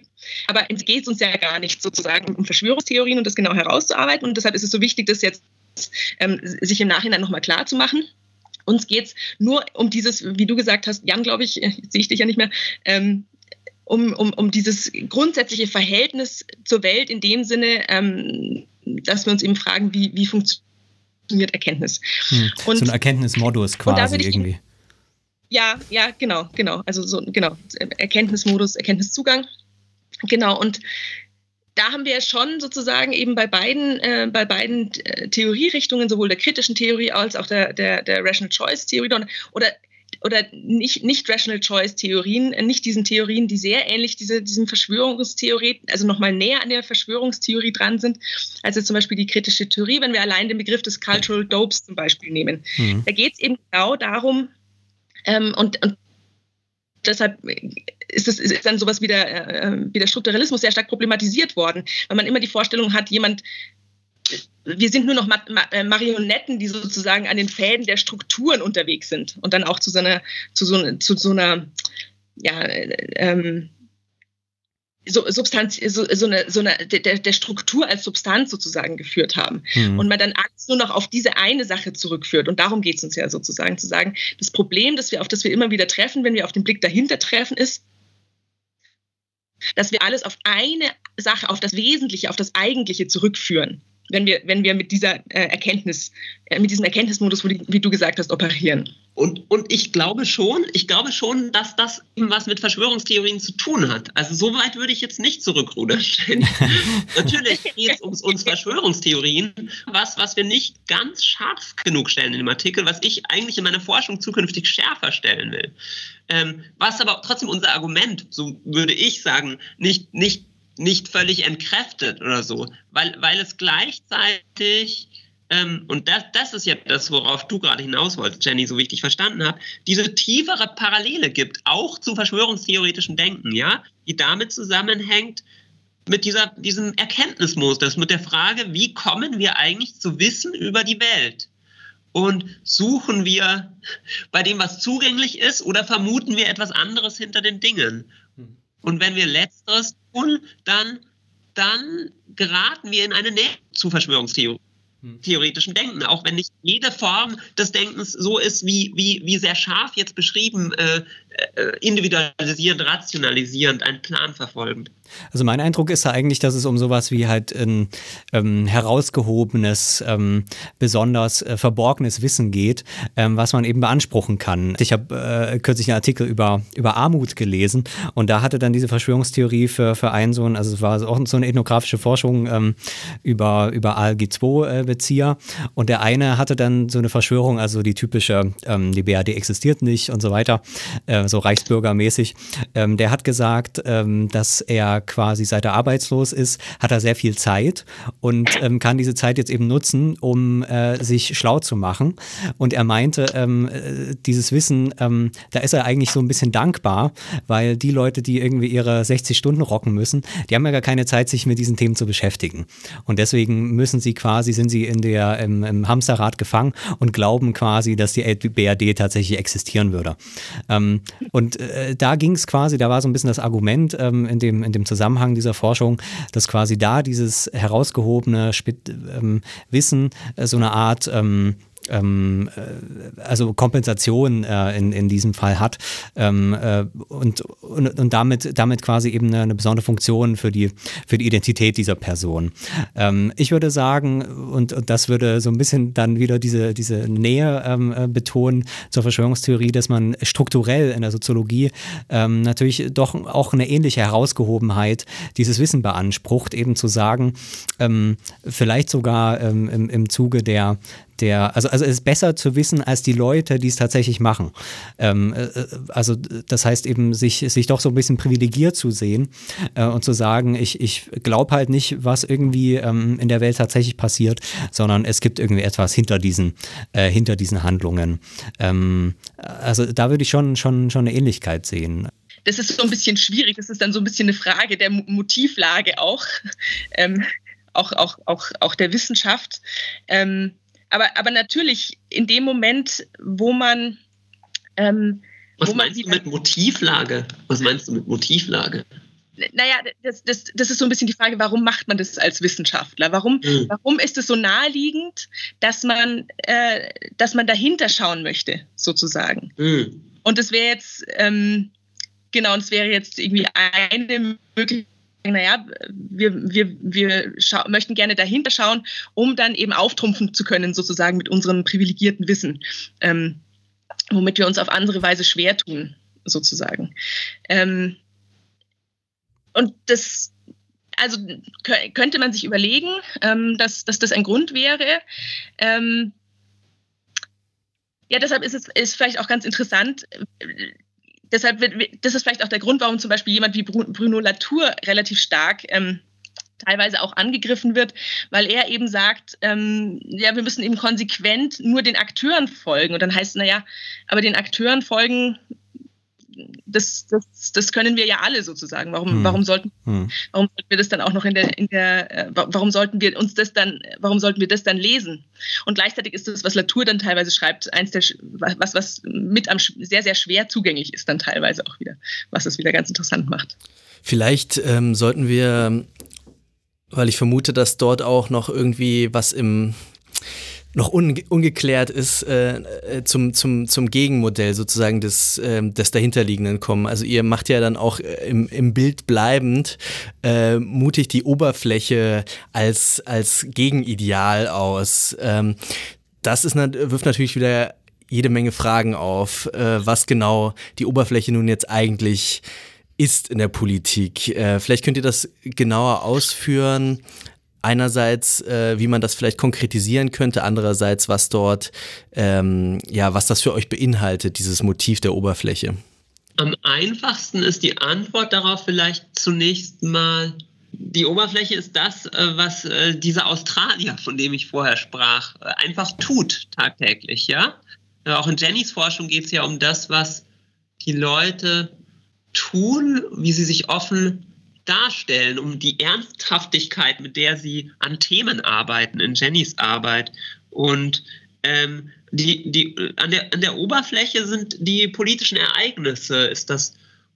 Aber es geht uns ja gar nicht sozusagen um Verschwörungstheorien und das genau herauszuarbeiten. Und deshalb ist es so wichtig, das jetzt ähm, sich im Nachhinein nochmal klar zu machen. Uns geht es nur um dieses, wie du gesagt hast, Jan, glaube ich, jetzt sehe ich dich ja nicht mehr, ähm, um, um, um dieses grundsätzliche Verhältnis zur Welt in dem Sinne, ähm, dass wir uns eben fragen, wie, wie funktioniert Erkenntnis. Hm. Und, so ein Erkenntnismodus quasi irgendwie. Ja, ja, genau, genau. Also so, genau, Erkenntnismodus, Erkenntniszugang. Genau, und da haben wir schon sozusagen eben bei beiden, äh, bei beiden äh, Theorierichtungen, sowohl der kritischen Theorie als auch der, der, der Rational Choice Theorie oder, oder nicht, nicht Rational Choice Theorien, äh, nicht diesen Theorien, die sehr ähnlich diese, diesen Verschwörungstheorien, also nochmal näher an der Verschwörungstheorie dran sind, als jetzt zum Beispiel die kritische Theorie, wenn wir allein den Begriff des Cultural Dopes zum Beispiel nehmen. Mhm. Da geht es eben genau darum, ähm, und, und deshalb ist, das, ist dann sowas wie der, äh, wie der Strukturalismus sehr stark problematisiert worden, weil man immer die Vorstellung hat, jemand, wir sind nur noch äh, Marionetten, die sozusagen an den Fäden der Strukturen unterwegs sind und dann auch zu so einer, zu so, zu so einer ja, ähm, so, Substanz, so, so eine, so eine der, der Struktur als Substanz sozusagen geführt haben. Mhm. Und man dann alles nur noch auf diese eine Sache zurückführt. Und darum geht es uns ja sozusagen, zu sagen, das Problem, das wir, auf das wir immer wieder treffen, wenn wir auf den Blick dahinter treffen, ist, dass wir alles auf eine Sache, auf das Wesentliche, auf das Eigentliche zurückführen wenn wir, wenn wir mit dieser äh, Erkenntnis, äh, mit diesem Erkenntnismodus, die, wie du gesagt hast, operieren. Und, und ich glaube schon, ich glaube schon, dass das eben was mit Verschwörungstheorien zu tun hat. Also so weit würde ich jetzt nicht zurückrudern. Natürlich geht es um uns Verschwörungstheorien, was, was wir nicht ganz scharf genug stellen in dem Artikel, was ich eigentlich in meiner Forschung zukünftig schärfer stellen will. Ähm, was aber trotzdem unser Argument, so würde ich sagen, nicht, nicht nicht völlig entkräftet oder so, weil, weil es gleichzeitig, ähm, und das, das ist ja das, worauf du gerade hinaus wolltest, Jenny, so wie ich dich verstanden habe, diese tiefere Parallele gibt, auch zu verschwörungstheoretischen Denken, ja, die damit zusammenhängt, mit dieser, diesem Erkenntnismodus, mit der Frage, wie kommen wir eigentlich zu Wissen über die Welt? Und suchen wir bei dem, was zugänglich ist, oder vermuten wir etwas anderes hinter den Dingen? Und wenn wir Letzteres tun, dann, dann geraten wir in eine Nähe zu Verschwörungstheorien theoretischen Denken, auch wenn nicht jede Form des Denkens so ist, wie, wie, wie sehr scharf jetzt beschrieben, äh, äh, individualisierend, rationalisierend, einen Plan verfolgend. Also mein Eindruck ist ja eigentlich, dass es um sowas wie halt ein ähm, herausgehobenes, ähm, besonders äh, verborgenes Wissen geht, ähm, was man eben beanspruchen kann. Ich habe äh, kürzlich einen Artikel über, über Armut gelesen und da hatte dann diese Verschwörungstheorie für, für einen so ein, also es war auch so eine ethnografische Forschung ähm, über, über ALG2-Bezieher und der eine hatte dann so eine Verschwörung, also die typische, ähm, die BRD existiert nicht und so weiter, äh, so reichsbürgermäßig. Ähm, der hat gesagt, dass er quasi seit er arbeitslos ist, hat er sehr viel Zeit und ähm, kann diese Zeit jetzt eben nutzen, um äh, sich schlau zu machen. Und er meinte, ähm, äh, dieses Wissen, ähm, da ist er eigentlich so ein bisschen dankbar, weil die Leute, die irgendwie ihre 60 Stunden rocken müssen, die haben ja gar keine Zeit, sich mit diesen Themen zu beschäftigen. Und deswegen müssen sie quasi, sind sie in der, im, im Hamsterrad gefangen und glauben quasi, dass die BRD tatsächlich existieren würde. Ähm, und äh, da ging es quasi, da war so ein bisschen das Argument ähm, in, dem, in dem Zusammenhang dieser Forschung, dass quasi da dieses herausgehobene ähm, Wissen äh, so eine Art ähm, ähm, äh, also Kompensation äh, in, in diesem Fall hat ähm, äh, und, und, und damit, damit quasi eben eine, eine, besondere Funktion für die, für die Identität dieser Person. Ähm, ich würde sagen, und, und das würde so ein bisschen dann wieder diese, diese Nähe ähm, äh, betonen zur Verschwörungstheorie, dass man strukturell in der Soziologie ähm, natürlich doch auch eine ähnliche Herausgehobenheit dieses Wissen beansprucht, eben zu sagen, ähm, vielleicht sogar im, im Zuge der, der, also, also es ist besser zu wissen als die Leute, die es tatsächlich machen. Ähm, äh, äh, also das heißt eben, sich, sich doch so ein bisschen privilegiert zu sehen äh, und zu sagen, ich, ich glaube halt nicht, was irgendwie ähm, in der Welt tatsächlich passiert, sondern es gibt irgendwie etwas hinter diesen, äh, hinter diesen Handlungen. Ähm, also da würde ich schon, schon, schon eine Ähnlichkeit sehen das ist so ein bisschen schwierig. Das ist dann so ein bisschen eine Frage der Motivlage auch, ähm, auch, auch, auch, auch der Wissenschaft. Ähm, aber, aber natürlich in dem Moment, wo man. Ähm, Was wo meinst man du mit Motivlage? Was meinst du mit Motivlage? Naja, das, das, das ist so ein bisschen die Frage, warum macht man das als Wissenschaftler? Warum, mhm. warum ist es so naheliegend, dass man, äh, dass man dahinter schauen möchte, sozusagen? Mhm. Und das wäre jetzt, ähm, genau, und es wäre jetzt irgendwie eine Möglichkeit, naja, wir, wir, wir möchten gerne dahinter schauen, um dann eben auftrumpfen zu können, sozusagen mit unserem privilegierten Wissen, ähm, womit wir uns auf andere Weise schwer tun, sozusagen. Ähm, und das, also könnte man sich überlegen, ähm, dass, dass das ein Grund wäre. Ähm, ja, deshalb ist es ist vielleicht auch ganz interessant, deshalb wird, das ist vielleicht auch der Grund, warum zum Beispiel jemand wie Bruno Latour relativ stark ähm, teilweise auch angegriffen wird, weil er eben sagt, ähm, ja, wir müssen eben konsequent nur den Akteuren folgen. Und dann heißt es, naja, aber den Akteuren folgen das, das, das können wir ja alle sozusagen. Warum, hm. warum, sollten, hm. warum sollten wir das dann auch noch in der, in der äh, warum sollten wir uns das dann, warum sollten wir das dann lesen? Und gleichzeitig ist das, was Latour dann teilweise schreibt, eins der, was, was mit am sehr, sehr schwer zugänglich ist, dann teilweise auch wieder, was es wieder ganz interessant macht. Vielleicht ähm, sollten wir, weil ich vermute, dass dort auch noch irgendwie was im noch unge ungeklärt ist, äh, äh, zum, zum, zum Gegenmodell sozusagen des, äh, des dahinterliegenden kommen. Also ihr macht ja dann auch äh, im, im Bild bleibend äh, mutig die Oberfläche als, als Gegenideal aus. Ähm, das ist, wirft natürlich wieder jede Menge Fragen auf, äh, was genau die Oberfläche nun jetzt eigentlich ist in der Politik. Äh, vielleicht könnt ihr das genauer ausführen einerseits, äh, wie man das vielleicht konkretisieren könnte, andererseits, was dort, ähm, ja, was das für euch beinhaltet, dieses Motiv der Oberfläche. Am einfachsten ist die Antwort darauf vielleicht zunächst mal, die Oberfläche ist das, äh, was äh, dieser Australier, von dem ich vorher sprach, äh, einfach tut tagtäglich, ja. Auch in Jennys Forschung geht es ja um das, was die Leute tun, wie sie sich offen darstellen, um die Ernsthaftigkeit, mit der sie an Themen arbeiten, in Jennys Arbeit. Und ähm, die, die, an, der, an der Oberfläche sind die politischen Ereignisse, ist das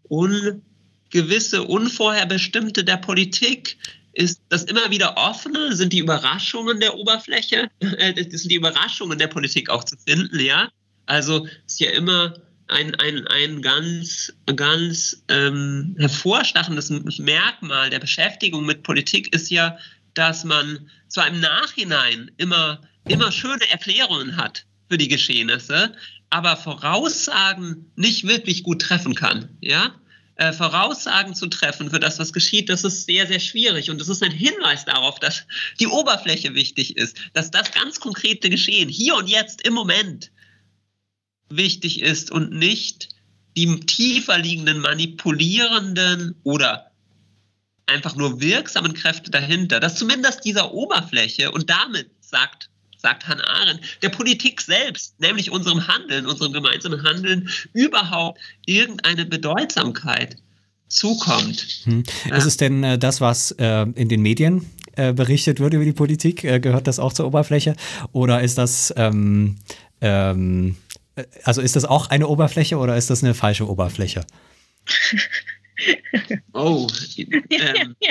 Ungewisse, Unvorherbestimmte der Politik, ist das immer wieder offene, sind die Überraschungen der Oberfläche, äh, sind die Überraschungen der Politik auch zu finden, ja. Also ist ja immer ein, ein, ein ganz, ganz ähm, hervorstachendes Merkmal der Beschäftigung mit Politik ist ja, dass man zwar im Nachhinein immer, immer schöne Erklärungen hat für die Geschehnisse, aber Voraussagen nicht wirklich gut treffen kann. Ja? Äh, Voraussagen zu treffen für das, was geschieht, das ist sehr, sehr schwierig. Und das ist ein Hinweis darauf, dass die Oberfläche wichtig ist, dass das ganz konkrete Geschehen hier und jetzt im Moment wichtig ist und nicht die tiefer liegenden manipulierenden oder einfach nur wirksamen Kräfte dahinter, dass zumindest dieser Oberfläche und damit sagt sagt Hannah Arendt, der Politik selbst, nämlich unserem Handeln, unserem gemeinsamen Handeln, überhaupt irgendeine Bedeutsamkeit zukommt. Hm. Ist es denn äh, das, was äh, in den Medien äh, berichtet wird über die Politik? Äh, gehört das auch zur Oberfläche? Oder ist das, ähm, ähm, äh, also ist das auch eine Oberfläche oder ist das eine falsche Oberfläche? Oh. Ähm.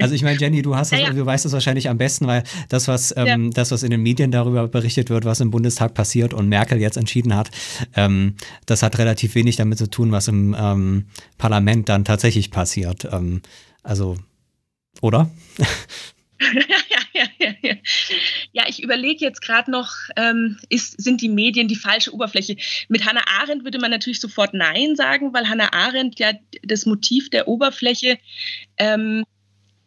Also ich meine, Jenny, du hast das, ja, ja. du weißt das wahrscheinlich am besten, weil das, was ähm, ja. das, was in den Medien darüber berichtet wird, was im Bundestag passiert und Merkel jetzt entschieden hat, ähm, das hat relativ wenig damit zu tun, was im ähm, Parlament dann tatsächlich passiert. Ähm, also, oder? ja, ich überlege jetzt gerade noch, ähm, ist, sind die Medien die falsche Oberfläche? Mit Hannah Arendt würde man natürlich sofort Nein sagen, weil Hannah Arendt ja das Motiv der Oberfläche, ähm,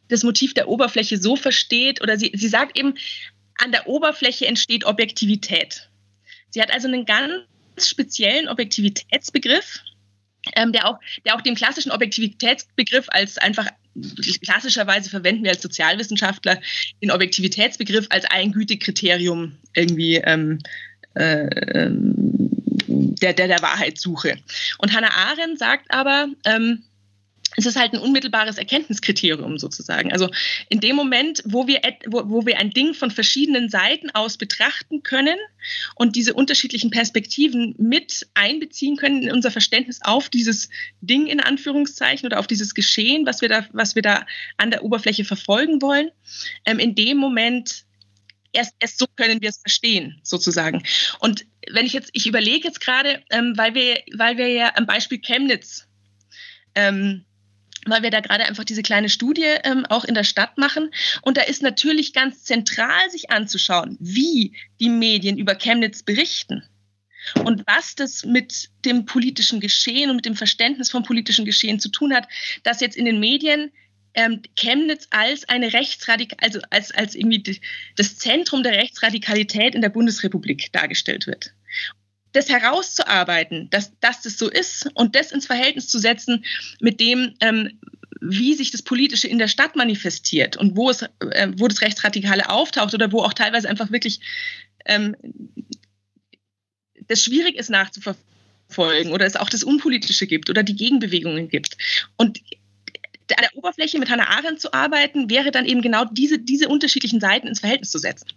das Motiv der Oberfläche so versteht, oder sie, sie sagt eben, an der Oberfläche entsteht Objektivität. Sie hat also einen ganz speziellen Objektivitätsbegriff, ähm, der, auch, der auch dem klassischen Objektivitätsbegriff als einfach klassischerweise verwenden wir als Sozialwissenschaftler den Objektivitätsbegriff als ein Gütekriterium irgendwie ähm, äh, ähm, der, der, der Wahrheitssuche. Und Hannah Arendt sagt aber, ähm, es ist halt ein unmittelbares Erkenntniskriterium sozusagen. Also in dem Moment, wo wir, wo, wo wir ein Ding von verschiedenen Seiten aus betrachten können und diese unterschiedlichen Perspektiven mit einbeziehen können in unser Verständnis auf dieses Ding in Anführungszeichen oder auf dieses Geschehen, was wir da, was wir da an der Oberfläche verfolgen wollen, ähm, in dem Moment erst, erst so können wir es verstehen, sozusagen. Und wenn ich jetzt, ich überlege jetzt gerade, ähm, weil wir, weil wir ja am Beispiel Chemnitz ähm, weil wir da gerade einfach diese kleine Studie ähm, auch in der Stadt machen. Und da ist natürlich ganz zentral, sich anzuschauen, wie die Medien über Chemnitz berichten und was das mit dem politischen Geschehen und mit dem Verständnis vom politischen Geschehen zu tun hat, dass jetzt in den Medien ähm, Chemnitz als eine Rechtsradikal, also als, als irgendwie das Zentrum der Rechtsradikalität in der Bundesrepublik dargestellt wird das herauszuarbeiten, dass, dass das so ist und das ins Verhältnis zu setzen mit dem, ähm, wie sich das Politische in der Stadt manifestiert und wo es, äh, wo das Rechtsradikale auftaucht oder wo auch teilweise einfach wirklich ähm, das schwierig ist nachzuverfolgen oder es auch das Unpolitische gibt oder die Gegenbewegungen gibt. Und an der Oberfläche mit Hannah Arendt zu arbeiten, wäre dann eben genau diese, diese unterschiedlichen Seiten ins Verhältnis zu setzen.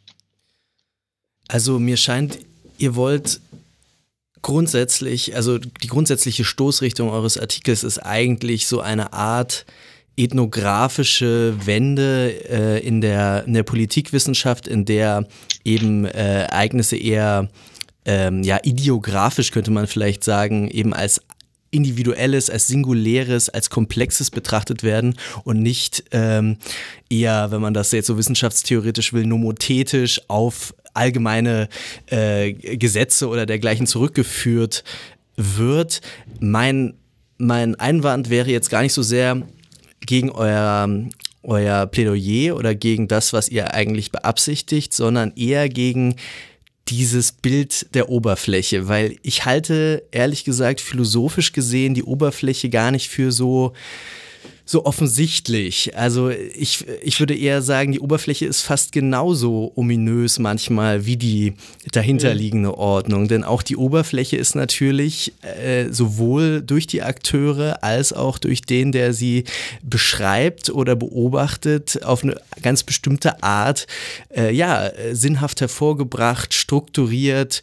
Also mir scheint, ihr wollt grundsätzlich, also die grundsätzliche Stoßrichtung eures Artikels ist eigentlich so eine Art ethnografische Wende äh, in, der, in der Politikwissenschaft, in der eben äh, Ereignisse eher ähm, ja, ideografisch könnte man vielleicht sagen, eben als individuelles, als singuläres, als komplexes betrachtet werden und nicht ähm, eher, wenn man das jetzt so wissenschaftstheoretisch will, nomothetisch auf allgemeine äh, Gesetze oder dergleichen zurückgeführt wird. Mein, mein Einwand wäre jetzt gar nicht so sehr gegen euer, euer Plädoyer oder gegen das, was ihr eigentlich beabsichtigt, sondern eher gegen dieses Bild der Oberfläche, weil ich halte ehrlich gesagt philosophisch gesehen die Oberfläche gar nicht für so so offensichtlich. Also ich, ich würde eher sagen, die Oberfläche ist fast genauso ominös manchmal wie die dahinterliegende Ordnung. Denn auch die Oberfläche ist natürlich äh, sowohl durch die Akteure als auch durch den, der sie beschreibt oder beobachtet, auf eine ganz bestimmte Art, äh, ja, sinnhaft hervorgebracht, strukturiert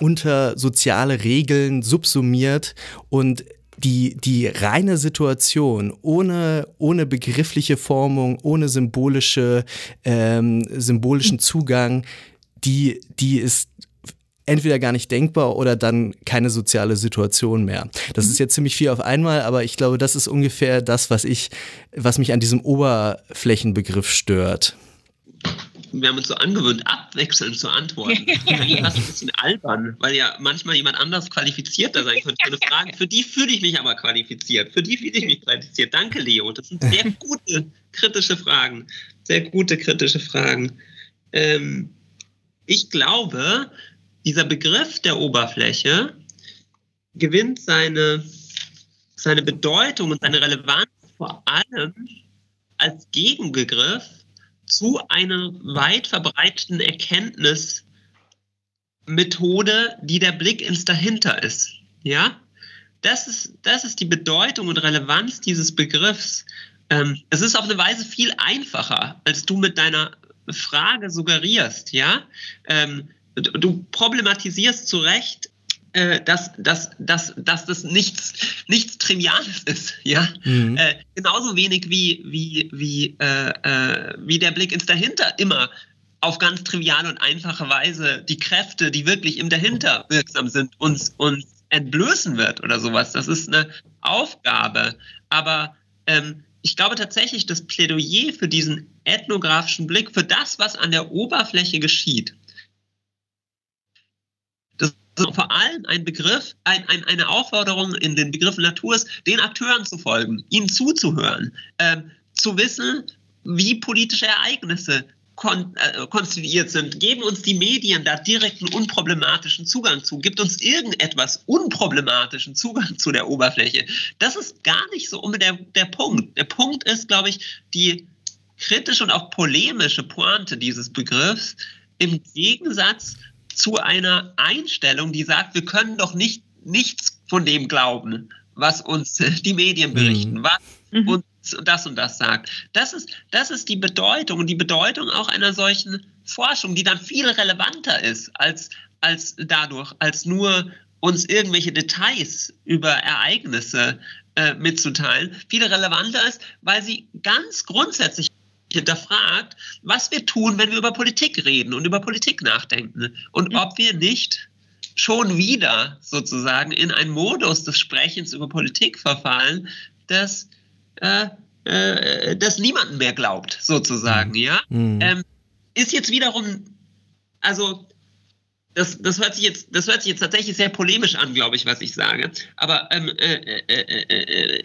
unter soziale Regeln subsumiert und die, die reine Situation ohne, ohne begriffliche Formung, ohne symbolische, ähm, symbolischen Zugang, die, die ist entweder gar nicht denkbar oder dann keine soziale Situation mehr. Das ist jetzt ziemlich viel auf einmal, aber ich glaube, das ist ungefähr das, was ich, was mich an diesem Oberflächenbegriff stört wir haben uns so angewöhnt, abwechselnd zu antworten. Das ist ein bisschen albern, weil ja manchmal jemand anders qualifizierter sein könnte für eine Frage. Für die fühle ich mich aber qualifiziert. Für die fühle ich mich qualifiziert. Danke, Leo. Das sind sehr gute kritische Fragen. Sehr gute kritische Fragen. Ähm, ich glaube, dieser Begriff der Oberfläche gewinnt seine, seine Bedeutung und seine Relevanz vor allem als Gegenbegriff zu einer weit verbreiteten Erkenntnismethode, die der Blick ins Dahinter ist. Ja? Das ist, das ist die Bedeutung und Relevanz dieses Begriffs. ähm, es ist auf eine Weise viel einfacher, als du mit deiner Frage suggerierst, ja. Ähm, du, problematisierst zu Recht äh, dass, dass, dass, dass das nichts, nichts Triviales ist. Ja? Mhm. Äh, genauso wenig wie, wie, wie, äh, äh, wie der Blick ins Dahinter immer auf ganz triviale und einfache Weise die Kräfte, die wirklich im Dahinter wirksam sind, uns, uns entblößen wird oder sowas. Das ist eine Aufgabe. Aber ähm, ich glaube tatsächlich, das Plädoyer für diesen ethnografischen Blick, für das, was an der Oberfläche geschieht, vor allem ein Begriff, ein, ein, eine Aufforderung in den Begriffen Natur ist, den Akteuren zu folgen, ihnen zuzuhören, ähm, zu wissen, wie politische Ereignisse kon äh, konstituiert sind. Geben uns die Medien da direkten, unproblematischen Zugang zu. Gibt uns irgendetwas unproblematischen Zugang zu der Oberfläche. Das ist gar nicht so unbedingt der, der Punkt. Der Punkt ist, glaube ich, die kritische und auch polemische Pointe dieses Begriffs im Gegensatz zu einer Einstellung, die sagt, wir können doch nicht nichts von dem glauben, was uns die Medien berichten, mhm. was mhm. uns das und das sagt. Das ist, das ist die Bedeutung und die Bedeutung auch einer solchen Forschung, die dann viel relevanter ist als, als dadurch, als nur uns irgendwelche Details über Ereignisse äh, mitzuteilen, viel relevanter ist, weil sie ganz grundsätzlich hinterfragt, was wir tun, wenn wir über Politik reden und über Politik nachdenken und mhm. ob wir nicht schon wieder sozusagen in einen Modus des Sprechens über Politik verfallen, das, äh, äh, das niemanden mehr glaubt, sozusagen, ja. Mhm. Ähm, ist jetzt wiederum, also das, das, hört sich jetzt, das hört sich jetzt tatsächlich sehr polemisch an, glaube ich, was ich sage. Aber ähm, äh, äh, äh,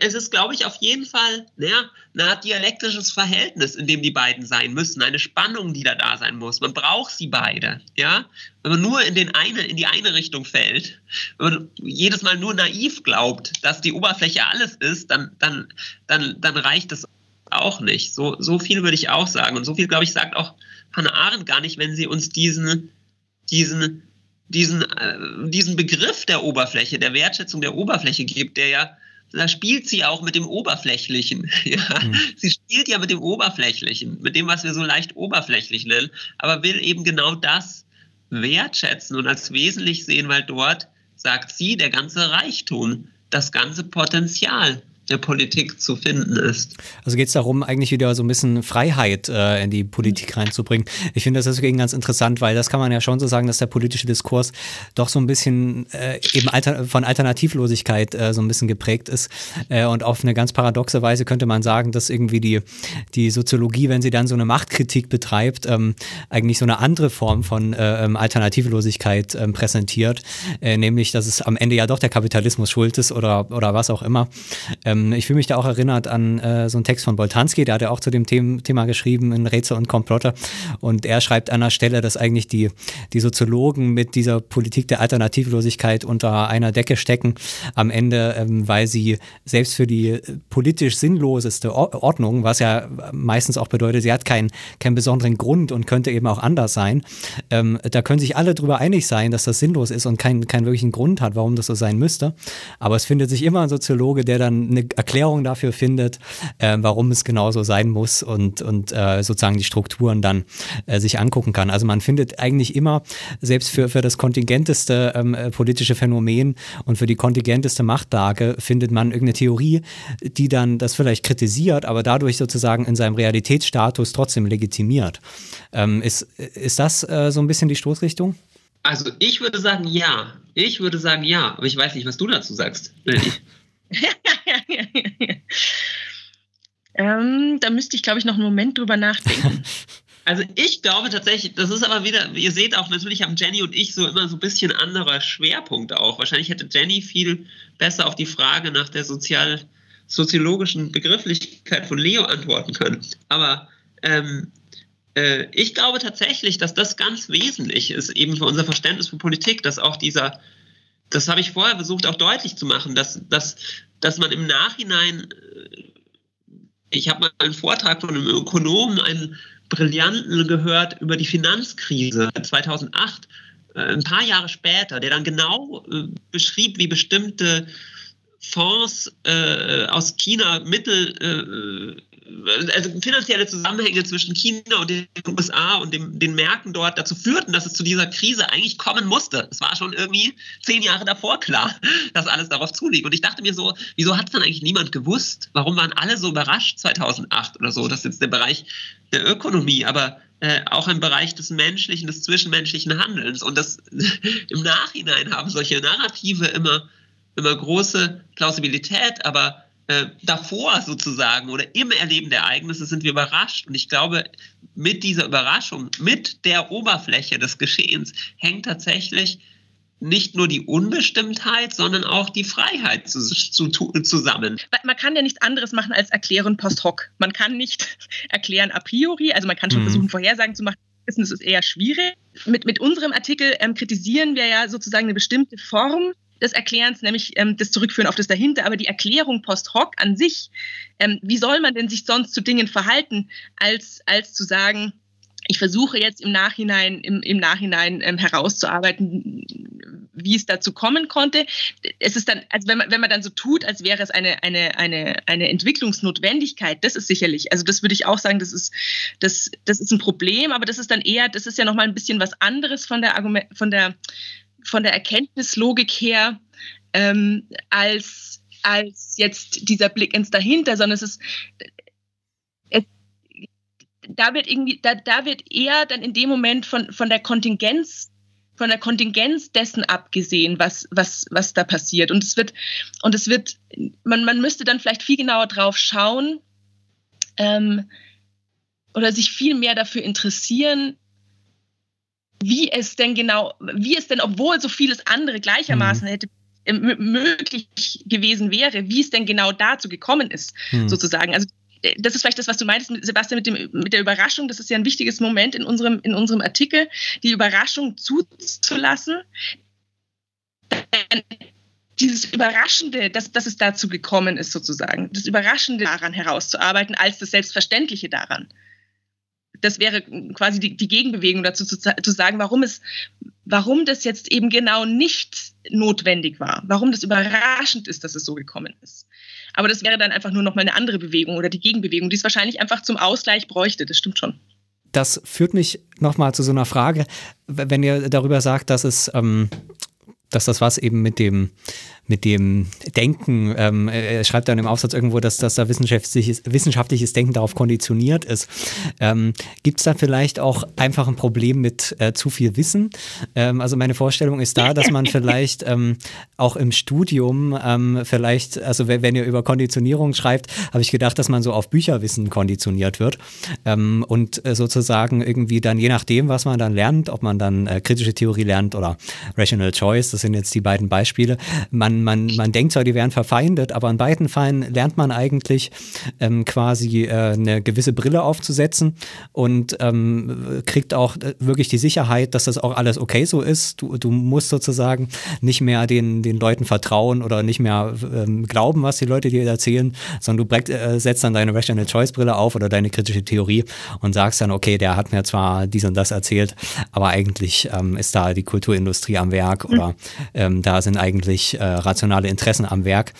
es ist, glaube ich, auf jeden Fall ja, eine Art dialektisches Verhältnis, in dem die beiden sein müssen, eine Spannung, die da da sein muss. Man braucht sie beide, ja. Wenn man nur in, den eine, in die eine Richtung fällt, wenn man jedes Mal nur naiv glaubt, dass die Oberfläche alles ist, dann, dann, dann, dann reicht das auch nicht. So, so viel würde ich auch sagen. Und so viel, glaube ich, sagt auch Hannah Arendt gar nicht, wenn sie uns diesen, diesen, diesen, äh, diesen Begriff der Oberfläche, der Wertschätzung der Oberfläche gibt, der ja, da spielt sie auch mit dem Oberflächlichen. Ja? Mhm. Sie spielt ja mit dem Oberflächlichen, mit dem, was wir so leicht oberflächlich nennen, aber will eben genau das wertschätzen und als wesentlich sehen, weil dort, sagt sie, der ganze Reichtum, das ganze Potenzial der Politik zu finden ist. Also geht es darum, eigentlich wieder so ein bisschen Freiheit äh, in die Politik reinzubringen. Ich finde das deswegen ganz interessant, weil das kann man ja schon so sagen, dass der politische Diskurs doch so ein bisschen äh, eben alter, von Alternativlosigkeit äh, so ein bisschen geprägt ist. Äh, und auf eine ganz paradoxe Weise könnte man sagen, dass irgendwie die, die Soziologie, wenn sie dann so eine Machtkritik betreibt, ähm, eigentlich so eine andere Form von äh, ähm, Alternativlosigkeit ähm, präsentiert, äh, nämlich, dass es am Ende ja doch der Kapitalismus schuld ist oder, oder was auch immer. Ähm, ähm, ich fühle mich da auch erinnert an äh, so einen Text von Boltanski, der hat ja auch zu dem The Thema geschrieben, in Rätsel und Komplotter. Und er schreibt an der Stelle, dass eigentlich die, die Soziologen mit dieser Politik der Alternativlosigkeit unter einer Decke stecken, am Ende, ähm, weil sie selbst für die politisch sinnloseste Ordnung, was ja meistens auch bedeutet, sie hat keinen, keinen besonderen Grund und könnte eben auch anders sein, ähm, da können sich alle darüber einig sein, dass das sinnlos ist und keinen, keinen wirklichen Grund hat, warum das so sein müsste. Aber es findet sich immer ein Soziologe, der dann eine Erklärung dafür findet, äh, warum es genauso sein muss und, und äh, sozusagen die Strukturen dann äh, sich angucken kann. Also man findet eigentlich immer, selbst für, für das kontingenteste ähm, äh, politische Phänomen und für die kontingenteste Machtlage, findet man irgendeine Theorie, die dann das vielleicht kritisiert, aber dadurch sozusagen in seinem Realitätsstatus trotzdem legitimiert. Ähm, ist, ist das äh, so ein bisschen die Stoßrichtung? Also ich würde sagen ja. Ich würde sagen ja, aber ich weiß nicht, was du dazu sagst. ähm, da müsste ich, glaube ich, noch einen Moment drüber nachdenken. Also ich glaube tatsächlich, das ist aber wieder, ihr seht auch, natürlich haben Jenny und ich so immer so ein bisschen andere Schwerpunkte auch. Wahrscheinlich hätte Jenny viel besser auf die Frage nach der sozial, soziologischen Begrifflichkeit von Leo antworten können. Aber ähm, äh, ich glaube tatsächlich, dass das ganz wesentlich ist, eben für unser Verständnis von Politik, dass auch dieser das habe ich vorher versucht auch deutlich zu machen, dass, dass, dass man im Nachhinein, äh, ich habe mal einen Vortrag von einem Ökonomen, einen brillanten gehört über die Finanzkrise 2008, äh, ein paar Jahre später, der dann genau äh, beschrieb, wie bestimmte Fonds äh, aus China Mittel, also finanzielle Zusammenhänge zwischen China und den USA und dem, den Märkten dort dazu führten, dass es zu dieser Krise eigentlich kommen musste. Es war schon irgendwie zehn Jahre davor klar, dass alles darauf zuliegt. Und ich dachte mir so, wieso hat es dann eigentlich niemand gewusst? Warum waren alle so überrascht 2008 oder so? Das ist jetzt der Bereich der Ökonomie, aber äh, auch im Bereich des menschlichen, des zwischenmenschlichen Handelns. Und das im Nachhinein haben solche Narrative immer immer große Plausibilität, aber äh, davor sozusagen oder im Erleben der Ereignisse sind wir überrascht. Und ich glaube, mit dieser Überraschung, mit der Oberfläche des Geschehens hängt tatsächlich nicht nur die Unbestimmtheit, sondern auch die Freiheit zu, zu, zusammen. Man kann ja nichts anderes machen als erklären post hoc. Man kann nicht erklären a priori, also man kann schon mhm. versuchen, Vorhersagen zu machen. Das ist eher schwierig. Mit, mit unserem Artikel ähm, kritisieren wir ja sozusagen eine bestimmte Form des Erklärens, nämlich ähm, das Zurückführen auf das Dahinter, aber die Erklärung post hoc an sich, ähm, wie soll man denn sich sonst zu Dingen verhalten, als, als zu sagen, ich versuche jetzt im Nachhinein, im, im Nachhinein ähm, herauszuarbeiten, wie es dazu kommen konnte. Es ist dann, also wenn man, wenn man dann so tut, als wäre es eine, eine, eine, eine Entwicklungsnotwendigkeit, das ist sicherlich, also das würde ich auch sagen, das ist, das, das ist ein Problem, aber das ist dann eher, das ist ja nochmal ein bisschen was anderes von der Argument, von der von der Erkenntnislogik her ähm, als, als jetzt dieser Blick ins Dahinter, sondern es ist, es, da wird irgendwie, da, da wird eher dann in dem Moment von, von der Kontingenz von der Kontingenz dessen abgesehen, was, was, was da passiert. Und es wird, und es wird, man, man müsste dann vielleicht viel genauer drauf schauen ähm, oder sich viel mehr dafür interessieren, wie es denn genau, wie es denn, obwohl so vieles andere gleichermaßen mhm. hätte äh, möglich gewesen wäre, wie es denn genau dazu gekommen ist, mhm. sozusagen. Also äh, das ist vielleicht das, was du meintest, Sebastian, mit, dem, mit der Überraschung. Das ist ja ein wichtiges Moment in unserem, in unserem Artikel, die Überraschung zuzulassen. Dieses Überraschende, dass, dass es dazu gekommen ist, sozusagen, das Überraschende daran herauszuarbeiten, als das Selbstverständliche daran das wäre quasi die, die Gegenbewegung dazu zu, zu, sagen, warum es, warum das jetzt eben genau nicht notwendig war, warum das überraschend ist, dass es so gekommen ist. Aber das wäre dann einfach nur noch mal eine andere Bewegung oder die Gegenbewegung, die es wahrscheinlich einfach zum Ausgleich bräuchte. Das stimmt schon. Das führt mich noch mal zu so einer Frage, wenn ihr darüber sagt, dass es, ähm, dass das was eben mit dem mit dem Denken, ähm, er schreibt dann im Aufsatz irgendwo, dass, dass da wissenschaftliches, wissenschaftliches Denken darauf konditioniert ist. Ähm, Gibt es da vielleicht auch einfach ein Problem mit äh, zu viel Wissen? Ähm, also meine Vorstellung ist da, dass man vielleicht ähm, auch im Studium ähm, vielleicht, also wenn, wenn, ihr über Konditionierung schreibt, habe ich gedacht, dass man so auf Bücherwissen konditioniert wird ähm, und äh, sozusagen irgendwie dann je nachdem, was man dann lernt, ob man dann äh, kritische Theorie lernt oder Rational Choice, das sind jetzt die beiden Beispiele, man man, man, denkt zwar, die wären verfeindet, aber in beiden Fällen lernt man eigentlich ähm, quasi äh, eine gewisse Brille aufzusetzen und ähm, kriegt auch äh, wirklich die Sicherheit, dass das auch alles okay so ist. Du, du musst sozusagen nicht mehr den, den Leuten vertrauen oder nicht mehr ähm, glauben, was die Leute dir erzählen, sondern du äh, setzt dann deine Rational Choice Brille auf oder deine kritische Theorie und sagst dann, okay, der hat mir zwar dies und das erzählt, aber eigentlich ähm, ist da die Kulturindustrie am Werk oder ähm, da sind eigentlich äh, rationale Interessen am Werk.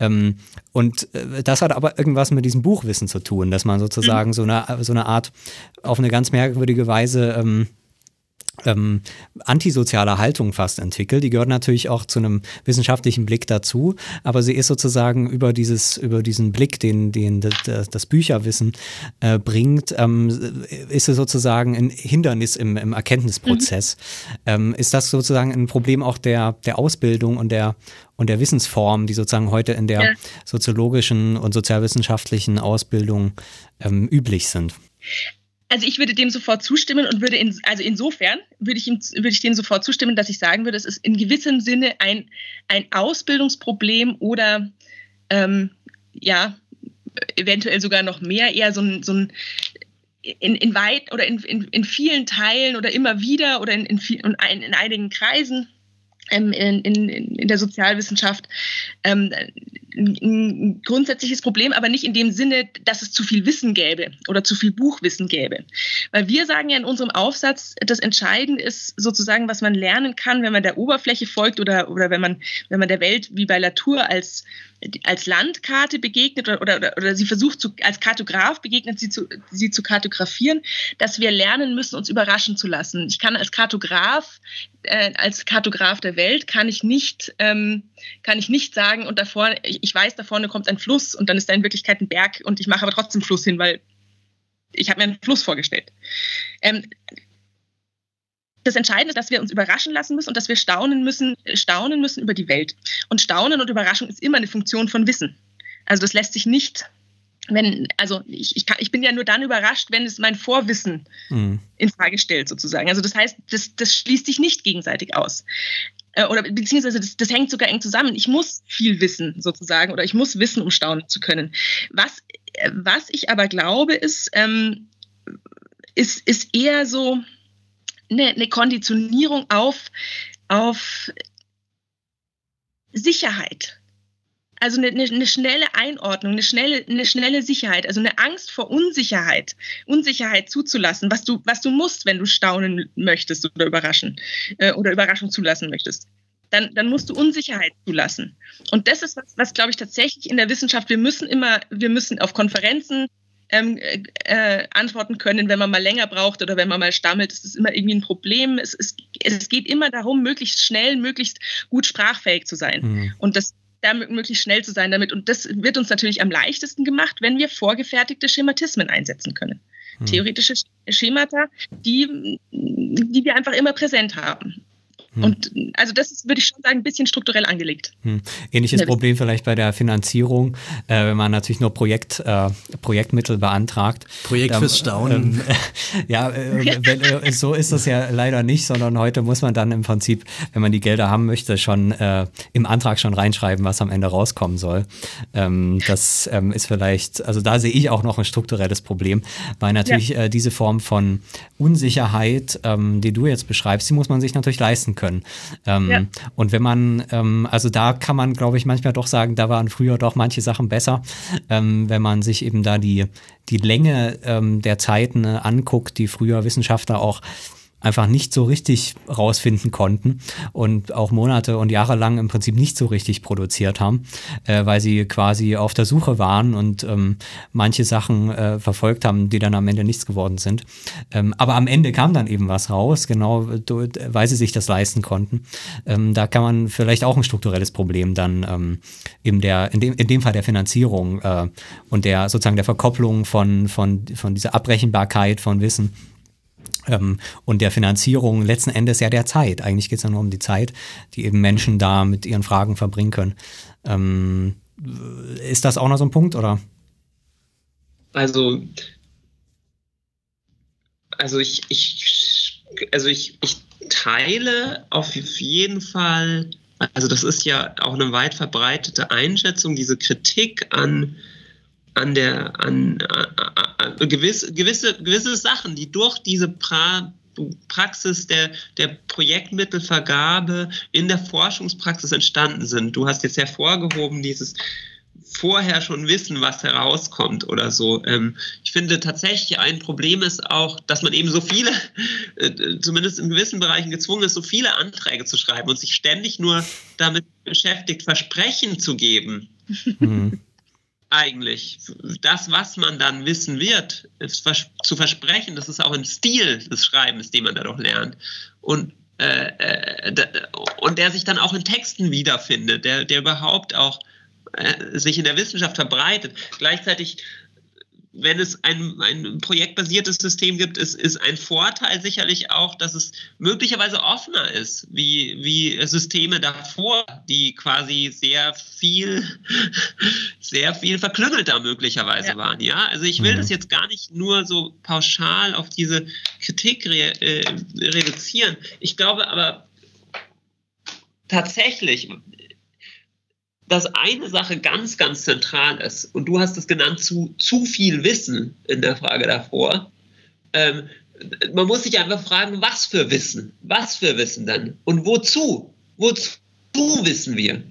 Ähm, und äh, das hat aber irgendwas mit diesem Buchwissen zu tun, dass man sozusagen mhm. so, eine, so eine Art auf eine ganz merkwürdige Weise ähm, ähm, antisoziale Haltung fast entwickelt. Die gehört natürlich auch zu einem wissenschaftlichen Blick dazu, aber sie ist sozusagen über dieses, über diesen Blick, den, den das, das Bücherwissen äh, bringt, ähm, ist es sozusagen ein Hindernis im, im Erkenntnisprozess. Mhm. Ähm, ist das sozusagen ein Problem auch der, der Ausbildung und der und der Wissensform, die sozusagen heute in der ja. soziologischen und sozialwissenschaftlichen Ausbildung ähm, üblich sind? Also ich würde dem sofort zustimmen und würde in, also insofern würde ich, ihm, würde ich dem sofort zustimmen, dass ich sagen würde, es ist in gewissem Sinne ein, ein Ausbildungsproblem oder ähm, ja, eventuell sogar noch mehr, eher so ein, so ein in, in weit oder in, in, in vielen Teilen oder immer wieder oder in, in, in, in einigen Kreisen in, in, in der Sozialwissenschaft ähm, ein grundsätzliches Problem, aber nicht in dem Sinne, dass es zu viel Wissen gäbe oder zu viel Buchwissen gäbe. Weil wir sagen ja in unserem Aufsatz, das Entscheidende ist sozusagen, was man lernen kann, wenn man der Oberfläche folgt oder, oder wenn, man, wenn man der Welt wie bei Latour als als Landkarte begegnet oder, oder, oder sie versucht zu, als Kartograf begegnet, sie zu, sie zu kartografieren, dass wir lernen müssen, uns überraschen zu lassen. Ich kann als Kartograf, äh, als Kartograf der Welt, kann ich nicht, ähm, kann ich nicht sagen, und davor, ich, weiß, da vorne kommt ein Fluss und dann ist da in Wirklichkeit ein Berg und ich mache aber trotzdem Fluss hin, weil ich habe mir einen Fluss vorgestellt. Ähm, das Entscheidende ist, dass wir uns überraschen lassen müssen und dass wir staunen müssen, staunen müssen über die Welt. Und Staunen und Überraschung ist immer eine Funktion von Wissen. Also das lässt sich nicht, wenn, also ich, ich, kann, ich bin ja nur dann überrascht, wenn es mein Vorwissen mhm. in Frage stellt, sozusagen. Also das heißt, das, das schließt sich nicht gegenseitig aus. Äh, oder beziehungsweise das, das hängt sogar eng zusammen. Ich muss viel wissen, sozusagen, oder ich muss wissen, um staunen zu können. Was, äh, was ich aber glaube, ist, ähm, ist, ist eher so, eine, eine Konditionierung auf, auf Sicherheit. Also eine, eine, schnelle Einordnung, eine schnelle, eine schnelle Sicherheit, also eine Angst vor Unsicherheit, Unsicherheit zuzulassen, was du, was du musst, wenn du staunen möchtest oder überraschen äh, oder Überraschung zulassen möchtest. Dann, dann musst du Unsicherheit zulassen. Und das ist was, was glaube ich tatsächlich in der Wissenschaft, wir müssen immer, wir müssen auf Konferenzen ähm, äh, antworten können, wenn man mal länger braucht oder wenn man mal stammelt. Das ist immer irgendwie ein Problem. Es, es, es geht immer darum, möglichst schnell, möglichst gut sprachfähig zu sein. Mhm. Und das da möglichst schnell zu sein damit. Und das wird uns natürlich am leichtesten gemacht, wenn wir vorgefertigte Schematismen einsetzen können. Mhm. Theoretische Schemata, die, die wir einfach immer präsent haben. Hm. Und also das ist, würde ich schon sagen, ein bisschen strukturell angelegt. Hm. Ähnliches Problem vielleicht bei der Finanzierung, äh, wenn man natürlich nur Projekt, äh, Projektmittel beantragt. Projekt fürs Staunen. Ähm, ja, äh, wenn, äh, so ist das ja leider nicht, sondern heute muss man dann im Prinzip, wenn man die Gelder haben möchte, schon äh, im Antrag schon reinschreiben, was am Ende rauskommen soll. Ähm, das ähm, ist vielleicht, also da sehe ich auch noch ein strukturelles Problem, weil natürlich ja. Äh, diese Form von Unsicherheit, ähm, die du jetzt beschreibst, die muss man sich natürlich leisten können können. Ähm, ja. Und wenn man, ähm, also da kann man, glaube ich, manchmal doch sagen, da waren früher doch manche Sachen besser, ähm, wenn man sich eben da die, die Länge ähm, der Zeiten äh, anguckt, die früher Wissenschaftler auch einfach nicht so richtig rausfinden konnten und auch Monate und Jahre lang im Prinzip nicht so richtig produziert haben, äh, weil sie quasi auf der Suche waren und ähm, manche Sachen äh, verfolgt haben, die dann am Ende nichts geworden sind. Ähm, aber am Ende kam dann eben was raus, genau weil sie sich das leisten konnten. Ähm, da kann man vielleicht auch ein strukturelles Problem dann ähm, in, der, in, dem, in dem Fall der Finanzierung äh, und der sozusagen der Verkopplung von, von, von dieser Abrechenbarkeit von Wissen ähm, und der Finanzierung letzten Endes ja der Zeit. Eigentlich geht es ja nur um die Zeit, die eben Menschen da mit ihren Fragen verbringen können. Ähm, ist das auch noch so ein Punkt, oder? Also, also ich, ich, also ich, ich teile auf jeden Fall, also das ist ja auch eine weit verbreitete Einschätzung, diese Kritik an an der an, gewisse, gewisse, gewisse Sachen, die durch diese pra Praxis der, der Projektmittelvergabe in der Forschungspraxis entstanden sind. Du hast jetzt hervorgehoben, dieses vorher schon wissen, was herauskommt oder so. Ähm, ich finde tatsächlich ein Problem ist auch, dass man eben so viele, äh, zumindest in gewissen Bereichen gezwungen ist, so viele Anträge zu schreiben und sich ständig nur damit beschäftigt, Versprechen zu geben. Mhm eigentlich. Das, was man dann wissen wird, zu versprechen, das ist auch ein Stil des Schreibens, den man da doch lernt. Und, äh, äh, und der sich dann auch in Texten wiederfindet, der, der überhaupt auch äh, sich in der Wissenschaft verbreitet. Gleichzeitig wenn es ein, ein projektbasiertes System gibt, ist, ist ein Vorteil sicherlich auch, dass es möglicherweise offener ist, wie, wie Systeme davor, die quasi sehr viel, sehr viel verklüngelter möglicherweise ja. waren. Ja, also ich will mhm. das jetzt gar nicht nur so pauschal auf diese Kritik re, äh, reduzieren. Ich glaube aber tatsächlich, dass eine Sache ganz, ganz zentral ist, und du hast es genannt, zu, zu viel Wissen in der Frage davor. Ähm, man muss sich einfach fragen, was für Wissen? Was für Wissen dann? Und wozu? wozu wissen wir?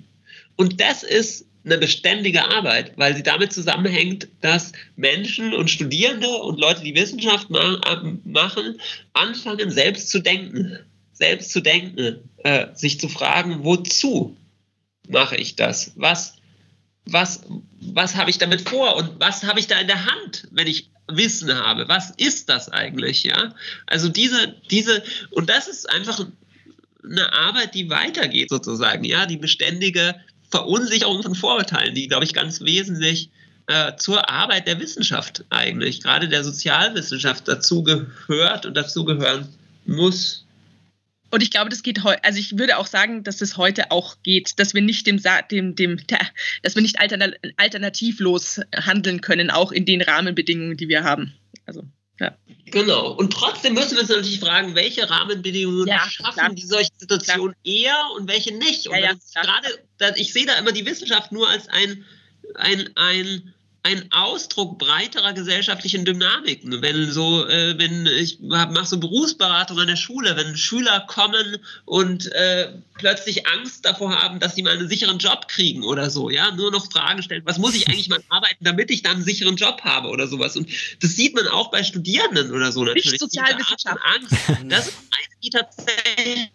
Und das ist eine beständige Arbeit, weil sie damit zusammenhängt, dass Menschen und Studierende und Leute, die Wissenschaft machen, anfangen, selbst zu denken. Selbst zu denken, äh, sich zu fragen, wozu mache ich das? Was, was, was habe ich damit vor und was habe ich da in der Hand, wenn ich Wissen habe? Was ist das eigentlich? Ja, also diese, diese, und das ist einfach eine Arbeit, die weitergeht sozusagen, ja, die beständige Verunsicherung von Vorurteilen, die, glaube ich, ganz wesentlich äh, zur Arbeit der Wissenschaft eigentlich, gerade der Sozialwissenschaft dazu gehört und dazu gehören muss. Und ich glaube, das geht heute, also ich würde auch sagen, dass es heute auch geht, dass wir nicht dem, dem, dem dass wir nicht alternativlos handeln können, auch in den Rahmenbedingungen, die wir haben. Also. Ja. Genau. Und trotzdem müssen wir uns natürlich fragen, welche Rahmenbedingungen ja, schaffen klar. die solche Situationen eher und welche nicht. Und ja, gerade, ich sehe da immer die Wissenschaft nur als ein, ein, ein ein Ausdruck breiterer gesellschaftlichen Dynamiken. Wenn so, äh, wenn ich mache so Berufsberatung an der Schule, wenn Schüler kommen und äh, plötzlich Angst davor haben, dass sie mal einen sicheren Job kriegen oder so, ja, nur noch Fragen stellen, was muss ich eigentlich mal arbeiten, damit ich dann einen sicheren Job habe oder sowas. Und das sieht man auch bei Studierenden oder so natürlich. Nicht Sozialwissenschaft. Angst. Das ist eine, die tatsächlich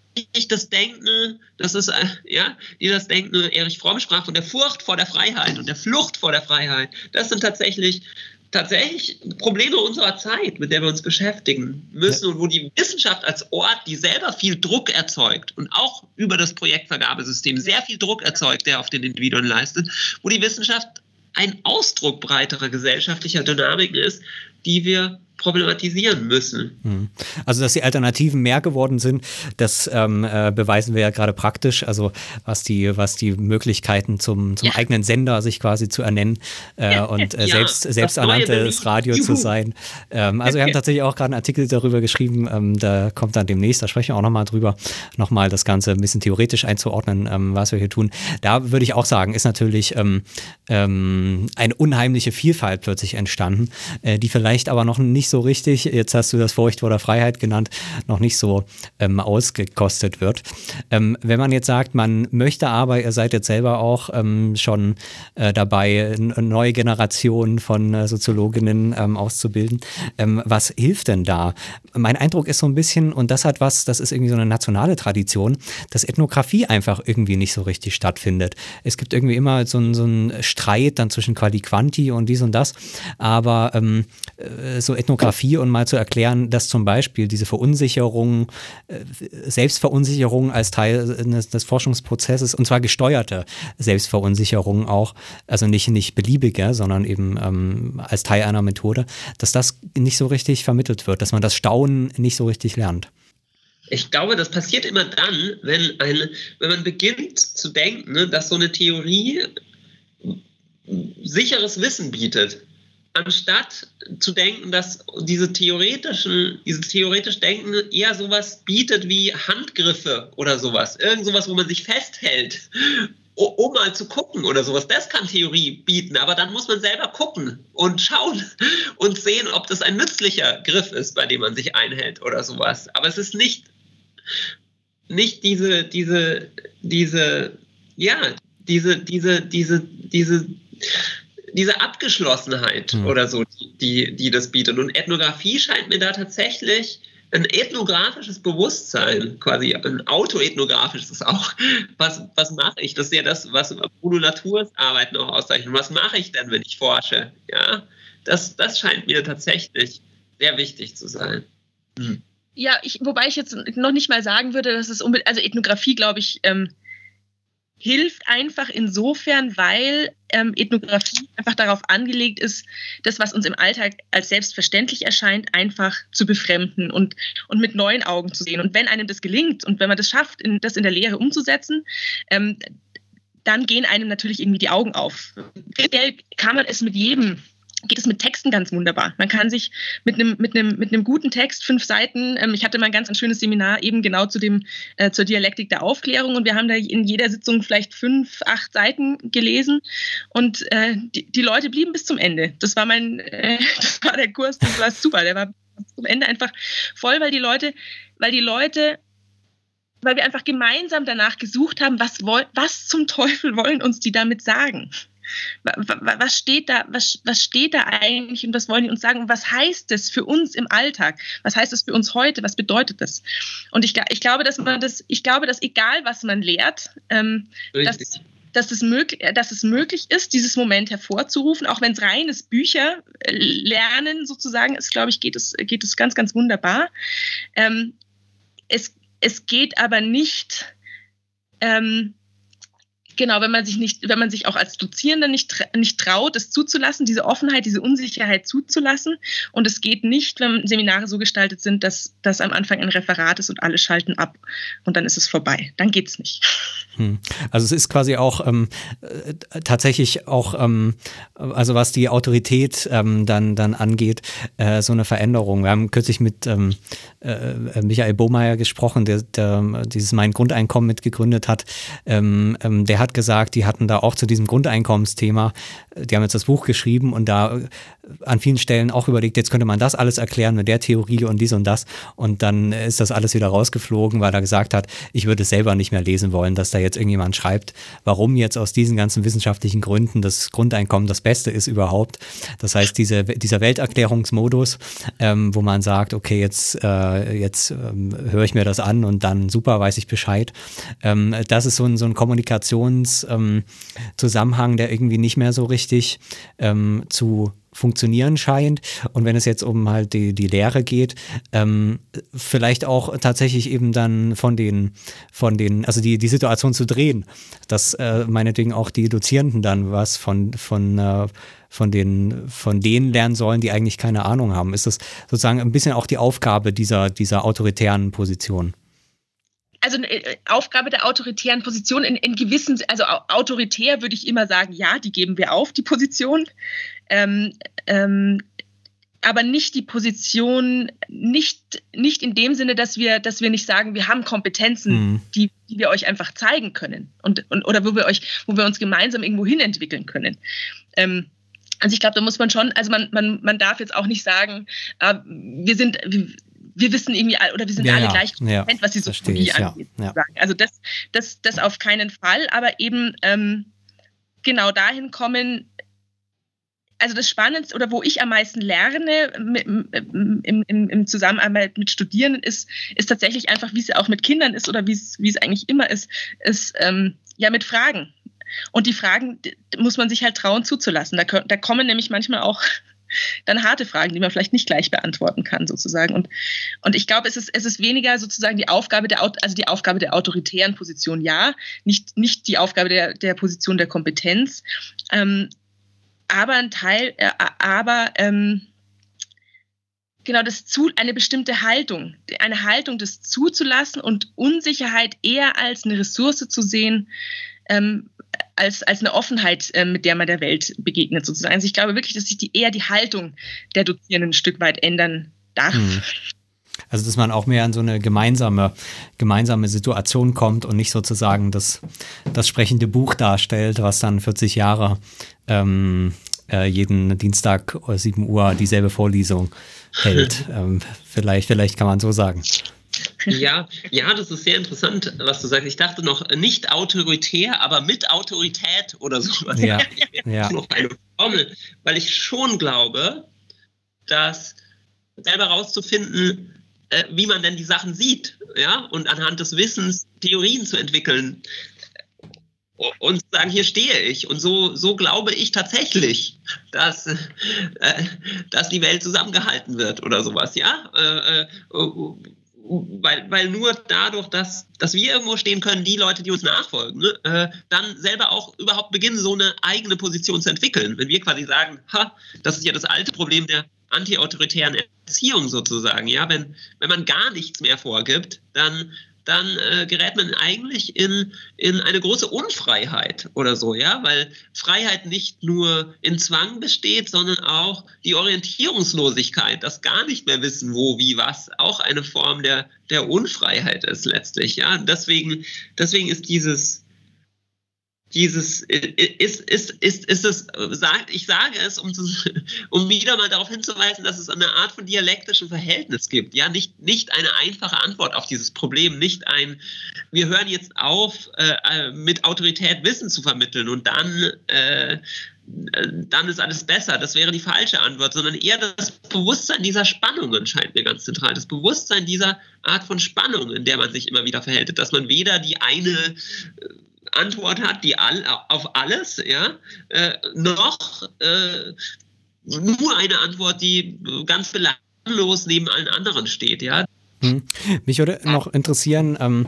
das Denken, das ist, äh, ja, die das Denken, Erich Fromm sprach von der Furcht vor der Freiheit und der Flucht vor der Freiheit. Das sind tatsächlich tatsächlich Probleme unserer Zeit, mit der wir uns beschäftigen müssen und wo die Wissenschaft als Ort, die selber viel Druck erzeugt und auch über das Projektvergabesystem sehr viel Druck erzeugt, der auf den Individuen leistet, wo die Wissenschaft ein Ausdruck breiterer gesellschaftlicher Dynamiken ist, die wir problematisieren müssen. Hm. Also, dass die Alternativen mehr geworden sind, das ähm, äh, beweisen wir ja gerade praktisch. Also, was die, was die Möglichkeiten zum, zum ja. eigenen Sender sich quasi zu ernennen äh, ja. und äh, ja. selbst, selbsternanntes Radio Juhu. zu sein. Ähm, also, wir haben tatsächlich auch gerade einen Artikel darüber geschrieben. Ähm, da kommt dann demnächst, da sprechen wir auch nochmal drüber, nochmal das Ganze ein bisschen theoretisch einzuordnen, ähm, was wir hier tun. Da würde ich auch sagen, ist natürlich ähm, ähm, eine unheimliche Vielfalt plötzlich entstanden, äh, die vielleicht aber noch nicht nicht so richtig, jetzt hast du das Furcht vor der Freiheit genannt, noch nicht so ähm, ausgekostet wird. Ähm, wenn man jetzt sagt, man möchte aber, ihr seid jetzt selber auch ähm, schon äh, dabei, neue Generationen von äh, Soziologinnen ähm, auszubilden, ähm, was hilft denn da? Mein Eindruck ist so ein bisschen, und das hat was, das ist irgendwie so eine nationale Tradition, dass Ethnographie einfach irgendwie nicht so richtig stattfindet. Es gibt irgendwie immer so, so einen Streit dann zwischen Quali Quanti und dies und das, aber ähm, äh, so Ethnographie Ethnografie und mal zu erklären, dass zum Beispiel diese Verunsicherung, äh, Selbstverunsicherung als Teil des Forschungsprozesses, und zwar gesteuerte Selbstverunsicherung auch, also nicht, nicht beliebige, sondern eben ähm, als Teil einer Methode, dass das nicht so richtig vermittelt wird, dass man das Staunen nicht so richtig lernt. Ich glaube, das passiert immer dann, wenn, eine, wenn man beginnt zu denken, ne, dass so eine Theorie sicheres Wissen bietet anstatt zu denken, dass diese theoretischen, dieses theoretisch Denken eher sowas bietet wie Handgriffe oder sowas. Irgend sowas, wo man sich festhält, um mal zu gucken oder sowas. Das kann Theorie bieten, aber dann muss man selber gucken und schauen und sehen, ob das ein nützlicher Griff ist, bei dem man sich einhält oder sowas. Aber es ist nicht, nicht diese, diese, diese, ja, diese, diese, diese, diese, diese Abgeschlossenheit mhm. oder so, die, die das bietet. Und Ethnographie scheint mir da tatsächlich ein ethnografisches Bewusstsein, quasi ein autoethnografisches auch. Was, was mache ich? Das ist ja das, was Bruno Latours Arbeiten auch auszeichnet. Was mache ich denn, wenn ich forsche? Ja, das, das scheint mir tatsächlich sehr wichtig zu sein. Hm. Ja, ich, wobei ich jetzt noch nicht mal sagen würde, dass es unbedingt, also Ethnographie, glaube ich, ähm, hilft einfach insofern, weil ähm, Ethnographie einfach darauf angelegt ist, das, was uns im Alltag als selbstverständlich erscheint, einfach zu befremden und, und mit neuen Augen zu sehen. Und wenn einem das gelingt und wenn man das schafft, in, das in der Lehre umzusetzen, ähm, dann gehen einem natürlich irgendwie die Augen auf. Prinzipiell kann man es mit jedem geht es mit Texten ganz wunderbar. Man kann sich mit einem, mit einem, mit einem guten Text, fünf Seiten, ähm, ich hatte mal ein ganz ein schönes Seminar eben genau zu dem, äh, zur Dialektik der Aufklärung und wir haben da in jeder Sitzung vielleicht fünf, acht Seiten gelesen und äh, die, die Leute blieben bis zum Ende. Das war mein, äh, das war der Kurs, das war super, der war zum Ende einfach voll, weil die Leute, weil die Leute weil wir einfach gemeinsam danach gesucht haben, was, was zum Teufel wollen uns die damit sagen? Was steht da, was, was steht da eigentlich und was wollen die uns sagen? Und was heißt das für uns im Alltag? Was heißt das für uns heute? Was bedeutet das? Und ich, ich glaube, dass man das, ich glaube, dass egal was man lehrt, ähm, dass, dass, es möglich, dass es möglich ist, dieses Moment hervorzurufen, auch wenn es reines Bücher lernen sozusagen ist, glaube ich, geht es, geht es ganz, ganz wunderbar. Ähm, es, es geht aber nicht, ähm, Genau, wenn man sich nicht, wenn man sich auch als Dozierender nicht, nicht traut, es zuzulassen, diese Offenheit, diese Unsicherheit zuzulassen. Und es geht nicht, wenn Seminare so gestaltet sind, dass das am Anfang ein Referat ist und alle schalten ab und dann ist es vorbei. Dann geht's nicht. Hm. Also es ist quasi auch ähm, äh, tatsächlich auch, ähm, also was die Autorität ähm, dann, dann angeht, äh, so eine Veränderung. Wir haben kürzlich mit ähm, äh, Michael Bohmeier gesprochen, der, der dieses Mein Grundeinkommen mitgegründet hat. Ähm, ähm, der hat hat gesagt, die hatten da auch zu diesem Grundeinkommensthema, die haben jetzt das Buch geschrieben und da an vielen Stellen auch überlegt, jetzt könnte man das alles erklären mit der Theorie und dies und das. Und dann ist das alles wieder rausgeflogen, weil er gesagt hat, ich würde es selber nicht mehr lesen wollen, dass da jetzt irgendjemand schreibt, warum jetzt aus diesen ganzen wissenschaftlichen Gründen das Grundeinkommen das Beste ist überhaupt. Das heißt, diese, dieser Welterklärungsmodus, ähm, wo man sagt, okay, jetzt, äh, jetzt ähm, höre ich mir das an und dann super, weiß ich Bescheid. Ähm, das ist so ein, so ein Kommunikationszusammenhang, ähm, der irgendwie nicht mehr so richtig ähm, zu funktionieren scheint. Und wenn es jetzt um halt die, die Lehre geht, ähm, vielleicht auch tatsächlich eben dann von den, von den, also die, die Situation zu drehen, dass äh, meinetwegen auch die Dozierenden dann was von, von, äh, von den, von denen lernen sollen, die eigentlich keine Ahnung haben. Ist das sozusagen ein bisschen auch die Aufgabe dieser, dieser autoritären Position? Also eine äh, Aufgabe der autoritären Position in, in gewissen, also autoritär würde ich immer sagen, ja, die geben wir auf, die Position. Ähm, ähm, aber nicht die Position, nicht, nicht in dem Sinne, dass wir, dass wir nicht sagen, wir haben Kompetenzen, mhm. die, die wir euch einfach zeigen können und, und oder wo wir euch, wo wir uns gemeinsam irgendwo hin entwickeln können. Ähm, also ich glaube, da muss man schon, also man, man, man darf jetzt auch nicht sagen, äh, wir sind, wir, wissen irgendwie, oder wir sind ja, alle gleich kompetent, ja, was die Soziologie angeht. Ja, also das, das, das auf keinen Fall, aber eben ähm, genau dahin kommen, also das Spannendste oder wo ich am meisten lerne im, im, im, Zusammenarbeit mit Studierenden ist, ist tatsächlich einfach, wie es auch mit Kindern ist oder wie es, wie es eigentlich immer ist, ist ähm, ja mit Fragen. Und die Fragen die muss man sich halt trauen zuzulassen. Da, da kommen nämlich manchmal auch dann harte Fragen, die man vielleicht nicht gleich beantworten kann, sozusagen. Und, und ich glaube, es ist, es ist weniger sozusagen die Aufgabe der, also die Aufgabe der autoritären Position, ja, nicht, nicht die Aufgabe der, der Position der Kompetenz, ähm, aber ein Teil, äh, aber ähm, genau das zu, eine bestimmte Haltung, eine Haltung, das zuzulassen und Unsicherheit eher als eine Ressource zu sehen, ähm, als, als eine Offenheit, äh, mit der man der Welt begegnet sozusagen. Also ich glaube wirklich, dass sich die, eher die Haltung der Dozierenden ein Stück weit ändern darf. Mhm. Also dass man auch mehr in so eine gemeinsame, gemeinsame Situation kommt und nicht sozusagen das, das sprechende Buch darstellt, was dann 40 Jahre ähm, äh, jeden Dienstag um 7 Uhr dieselbe Vorlesung hält. ähm, vielleicht, vielleicht kann man so sagen. Ja, ja, das ist sehr interessant, was du sagst. Ich dachte noch nicht autoritär, aber mit Autorität oder sowas. Ja, ja. noch eine Formel, weil ich schon glaube, dass selber herauszufinden, äh, wie man denn die Sachen sieht, ja, und anhand des Wissens Theorien zu entwickeln und sagen, hier stehe ich. Und so, so glaube ich tatsächlich, dass, äh, dass die Welt zusammengehalten wird oder sowas, ja. Äh, äh, weil, weil nur dadurch, dass, dass wir irgendwo stehen können, die Leute, die uns nachfolgen, ne, äh, dann selber auch überhaupt beginnen, so eine eigene Position zu entwickeln. Wenn wir quasi sagen, ha, das ist ja das alte Problem der antiautoritären Erziehung sozusagen, ja, wenn, wenn man gar nichts mehr vorgibt, dann dann äh, gerät man eigentlich in, in eine große Unfreiheit oder so, ja, weil Freiheit nicht nur in Zwang besteht, sondern auch die Orientierungslosigkeit, das gar nicht mehr wissen, wo, wie, was, auch eine Form der, der Unfreiheit ist letztlich, ja. Deswegen, deswegen ist dieses, dieses ist, ist, ist, ist es, ich sage es, um, zu, um wieder mal darauf hinzuweisen, dass es eine Art von dialektischem Verhältnis gibt. Ja, nicht, nicht eine einfache Antwort auf dieses Problem, nicht ein, wir hören jetzt auf, äh, mit Autorität Wissen zu vermitteln und dann äh, dann ist alles besser. Das wäre die falsche Antwort, sondern eher das Bewusstsein dieser Spannungen scheint mir ganz zentral. Das Bewusstsein dieser Art von Spannung, in der man sich immer wieder verhält, dass man weder die eine äh, Antwort hat, die all, auf alles, ja, äh, noch äh, nur eine Antwort, die ganz belanglos neben allen anderen steht, ja. Hm. Mich würde noch interessieren, ähm,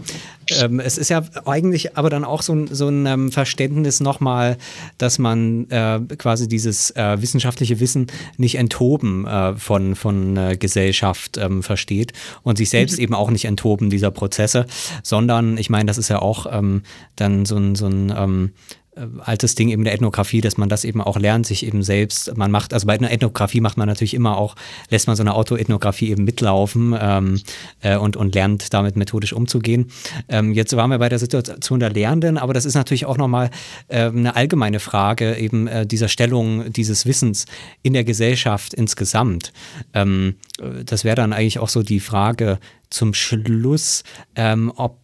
ähm, es ist ja eigentlich aber dann auch so ein, so ein ähm, Verständnis nochmal, dass man äh, quasi dieses äh, wissenschaftliche Wissen nicht enthoben äh, von, von äh, Gesellschaft ähm, versteht und sich selbst mhm. eben auch nicht enthoben dieser Prozesse, sondern ich meine, das ist ja auch ähm, dann so ein, so ein ähm, äh, altes Ding eben der Ethnographie, dass man das eben auch lernt, sich eben selbst, man macht, also bei einer Ethnographie macht man natürlich immer auch, lässt man so eine Autoethnographie eben mitlaufen ähm, äh, und, und lernt damit methodisch umzugehen. Ähm, jetzt waren wir bei der Situation der Lehrenden, aber das ist natürlich auch nochmal äh, eine allgemeine Frage eben äh, dieser Stellung dieses Wissens in der Gesellschaft insgesamt. Ähm, äh, das wäre dann eigentlich auch so die Frage zum Schluss, ähm, ob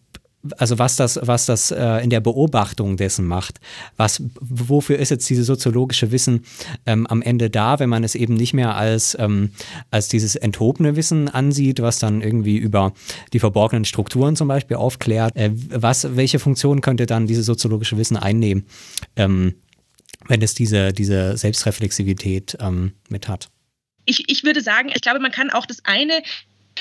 also was das, was das äh, in der Beobachtung dessen macht, was, wofür ist jetzt dieses soziologische Wissen ähm, am Ende da, wenn man es eben nicht mehr als, ähm, als dieses enthobene Wissen ansieht, was dann irgendwie über die verborgenen Strukturen zum Beispiel aufklärt. Äh, was, welche Funktion könnte dann dieses soziologische Wissen einnehmen, ähm, wenn es diese, diese Selbstreflexivität ähm, mit hat? Ich, ich würde sagen, ich glaube, man kann auch das eine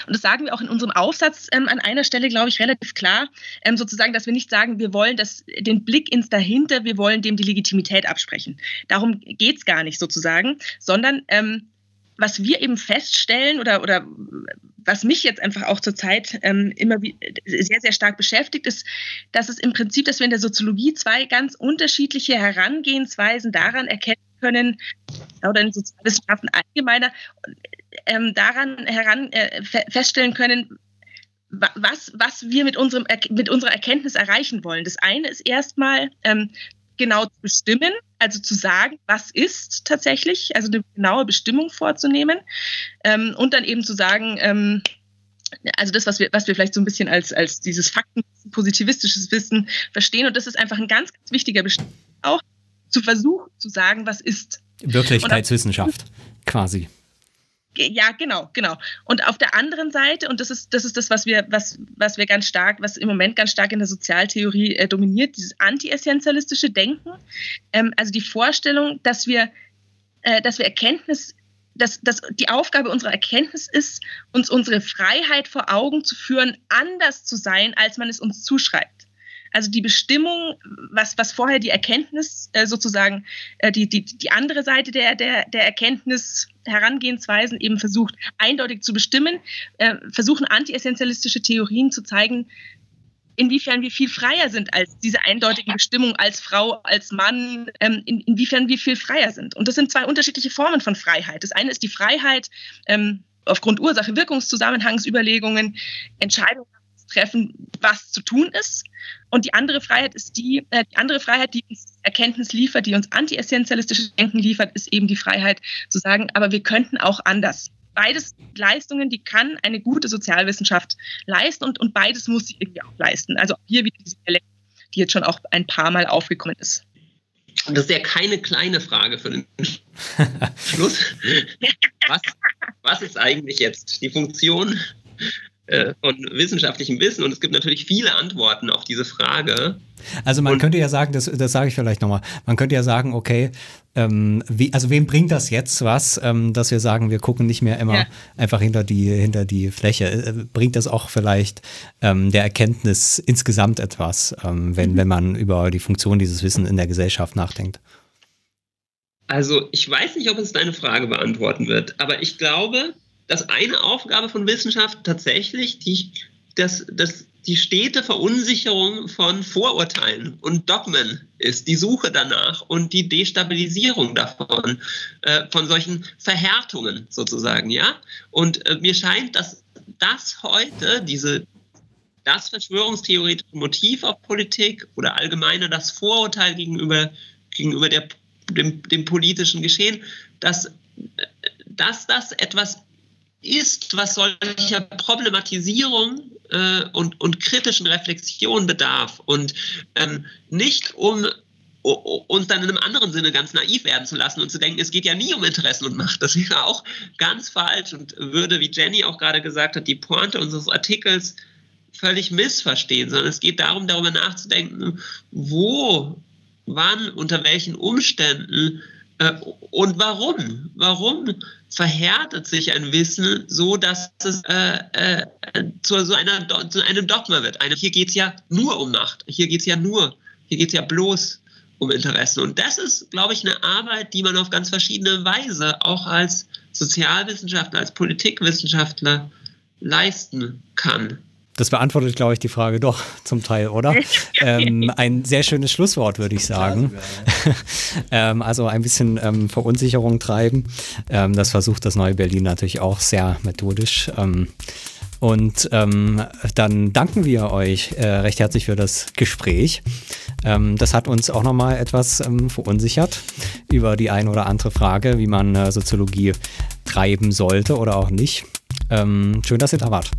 und das sagen wir auch in unserem Aufsatz ähm, an einer Stelle, glaube ich, relativ klar, ähm, sozusagen, dass wir nicht sagen, wir wollen das, den Blick ins Dahinter, wir wollen dem die Legitimität absprechen. Darum geht es gar nicht sozusagen, sondern ähm, was wir eben feststellen oder, oder was mich jetzt einfach auch zurzeit ähm, immer sehr, sehr stark beschäftigt, ist, dass es im Prinzip, dass wir in der Soziologie zwei ganz unterschiedliche Herangehensweisen daran erkennen können, oder in Sozialwissenschaften allgemeiner, ähm, daran heran äh, feststellen können, was, was wir mit, unserem, mit unserer Erkenntnis erreichen wollen. Das eine ist erstmal ähm, genau zu bestimmen, also zu sagen, was ist tatsächlich, also eine genaue Bestimmung vorzunehmen ähm, und dann eben zu sagen, ähm, also das, was wir, was wir vielleicht so ein bisschen als, als dieses Fakten, positivistisches Wissen verstehen. Und das ist einfach ein ganz, ganz wichtiger Bestandteil auch, zu versuchen zu sagen, was ist. Wirklichkeitswissenschaft, quasi. Ja, genau, genau. Und auf der anderen Seite, und das ist, das ist das, was wir, was, was wir ganz stark, was im Moment ganz stark in der Sozialtheorie äh, dominiert, dieses anti-essentialistische Denken. Ähm, also die Vorstellung, dass wir, äh, dass wir Erkenntnis, dass, dass die Aufgabe unserer Erkenntnis ist, uns unsere Freiheit vor Augen zu führen, anders zu sein, als man es uns zuschreibt. Also die Bestimmung, was, was vorher die Erkenntnis äh, sozusagen, äh, die, die, die andere Seite der, der, der Erkenntnis Herangehensweisen eben versucht, eindeutig zu bestimmen, äh, versuchen anti-essentialistische Theorien zu zeigen, inwiefern wir viel freier sind als diese eindeutige Bestimmung als Frau, als Mann, ähm, in, inwiefern wir viel freier sind. Und das sind zwei unterschiedliche Formen von Freiheit. Das eine ist die Freiheit, ähm, aufgrund Ursache-Wirkungszusammenhangsüberlegungen Entscheidungen treffen, was zu tun ist. Und die andere Freiheit ist die, äh, die andere Freiheit, die uns Erkenntnis liefert, die uns anti-essentialistisches Denken liefert, ist eben die Freiheit zu sagen, aber wir könnten auch anders. Beides Leistungen, die kann eine gute Sozialwissenschaft leisten und, und beides muss sie irgendwie auch leisten. Also hier wieder diese Dialekt, die jetzt schon auch ein paar Mal aufgekommen ist. Und das ist ja keine kleine Frage für den Schluss. Was, was ist eigentlich jetzt die Funktion von wissenschaftlichem Wissen und es gibt natürlich viele Antworten auf diese Frage. Also man und könnte ja sagen, das, das sage ich vielleicht nochmal, man könnte ja sagen, okay, ähm, wie, also wem bringt das jetzt was, ähm, dass wir sagen, wir gucken nicht mehr immer ja. einfach hinter die, hinter die Fläche. Äh, bringt das auch vielleicht ähm, der Erkenntnis insgesamt etwas, ähm, wenn, mhm. wenn man über die Funktion dieses Wissens in der Gesellschaft nachdenkt? Also ich weiß nicht, ob es deine Frage beantworten wird, aber ich glaube, dass eine Aufgabe von Wissenschaft tatsächlich die, das, das, die stete Verunsicherung von Vorurteilen und Dogmen ist, die Suche danach und die Destabilisierung davon, äh, von solchen Verhärtungen sozusagen, ja. Und äh, mir scheint, dass das heute, diese das verschwörungstheoretische Motiv auf Politik oder allgemeiner das Vorurteil gegenüber, gegenüber der, dem, dem politischen Geschehen, dass, dass das etwas ist, was solcher Problematisierung äh, und, und kritischen Reflexion bedarf und ähm, nicht um uns dann in einem anderen Sinne ganz naiv werden zu lassen und zu denken, es geht ja nie um Interessen und Macht. Das wäre auch ganz falsch und würde, wie Jenny auch gerade gesagt hat, die Pointe unseres Artikels völlig missverstehen, sondern es geht darum, darüber nachzudenken, wo, wann, unter welchen Umständen äh, und warum. Warum verhärtet sich ein Wissen so, dass es äh, äh, zu, so einer, zu einem Dogma wird? Eine, hier geht es ja nur um Macht, hier geht es ja nur, hier geht es ja bloß um Interessen. Und das ist, glaube ich, eine Arbeit, die man auf ganz verschiedene Weise auch als Sozialwissenschaftler, als Politikwissenschaftler leisten kann. Das beantwortet, glaube ich, die Frage doch zum Teil, oder? ähm, ein sehr schönes Schlusswort, würde ich sagen. ähm, also ein bisschen ähm, Verunsicherung treiben. Ähm, das versucht das neue Berlin natürlich auch sehr methodisch. Ähm, und ähm, dann danken wir euch äh, recht herzlich für das Gespräch. Das hat uns auch nochmal etwas verunsichert über die ein oder andere Frage, wie man äh, Soziologie treiben sollte oder auch nicht. Schön, dass ihr da wart.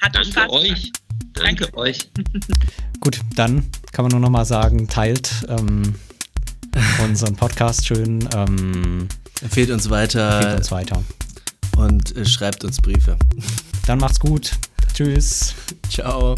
Hat Danke Spaß euch. Danke, Danke euch. Gut, dann kann man nur nochmal sagen, teilt ähm, unseren Podcast schön. Ähm, empfehlt uns weiter. Empfehlt uns weiter. Und äh, schreibt uns Briefe. Dann macht's gut. Tschüss. Ciao.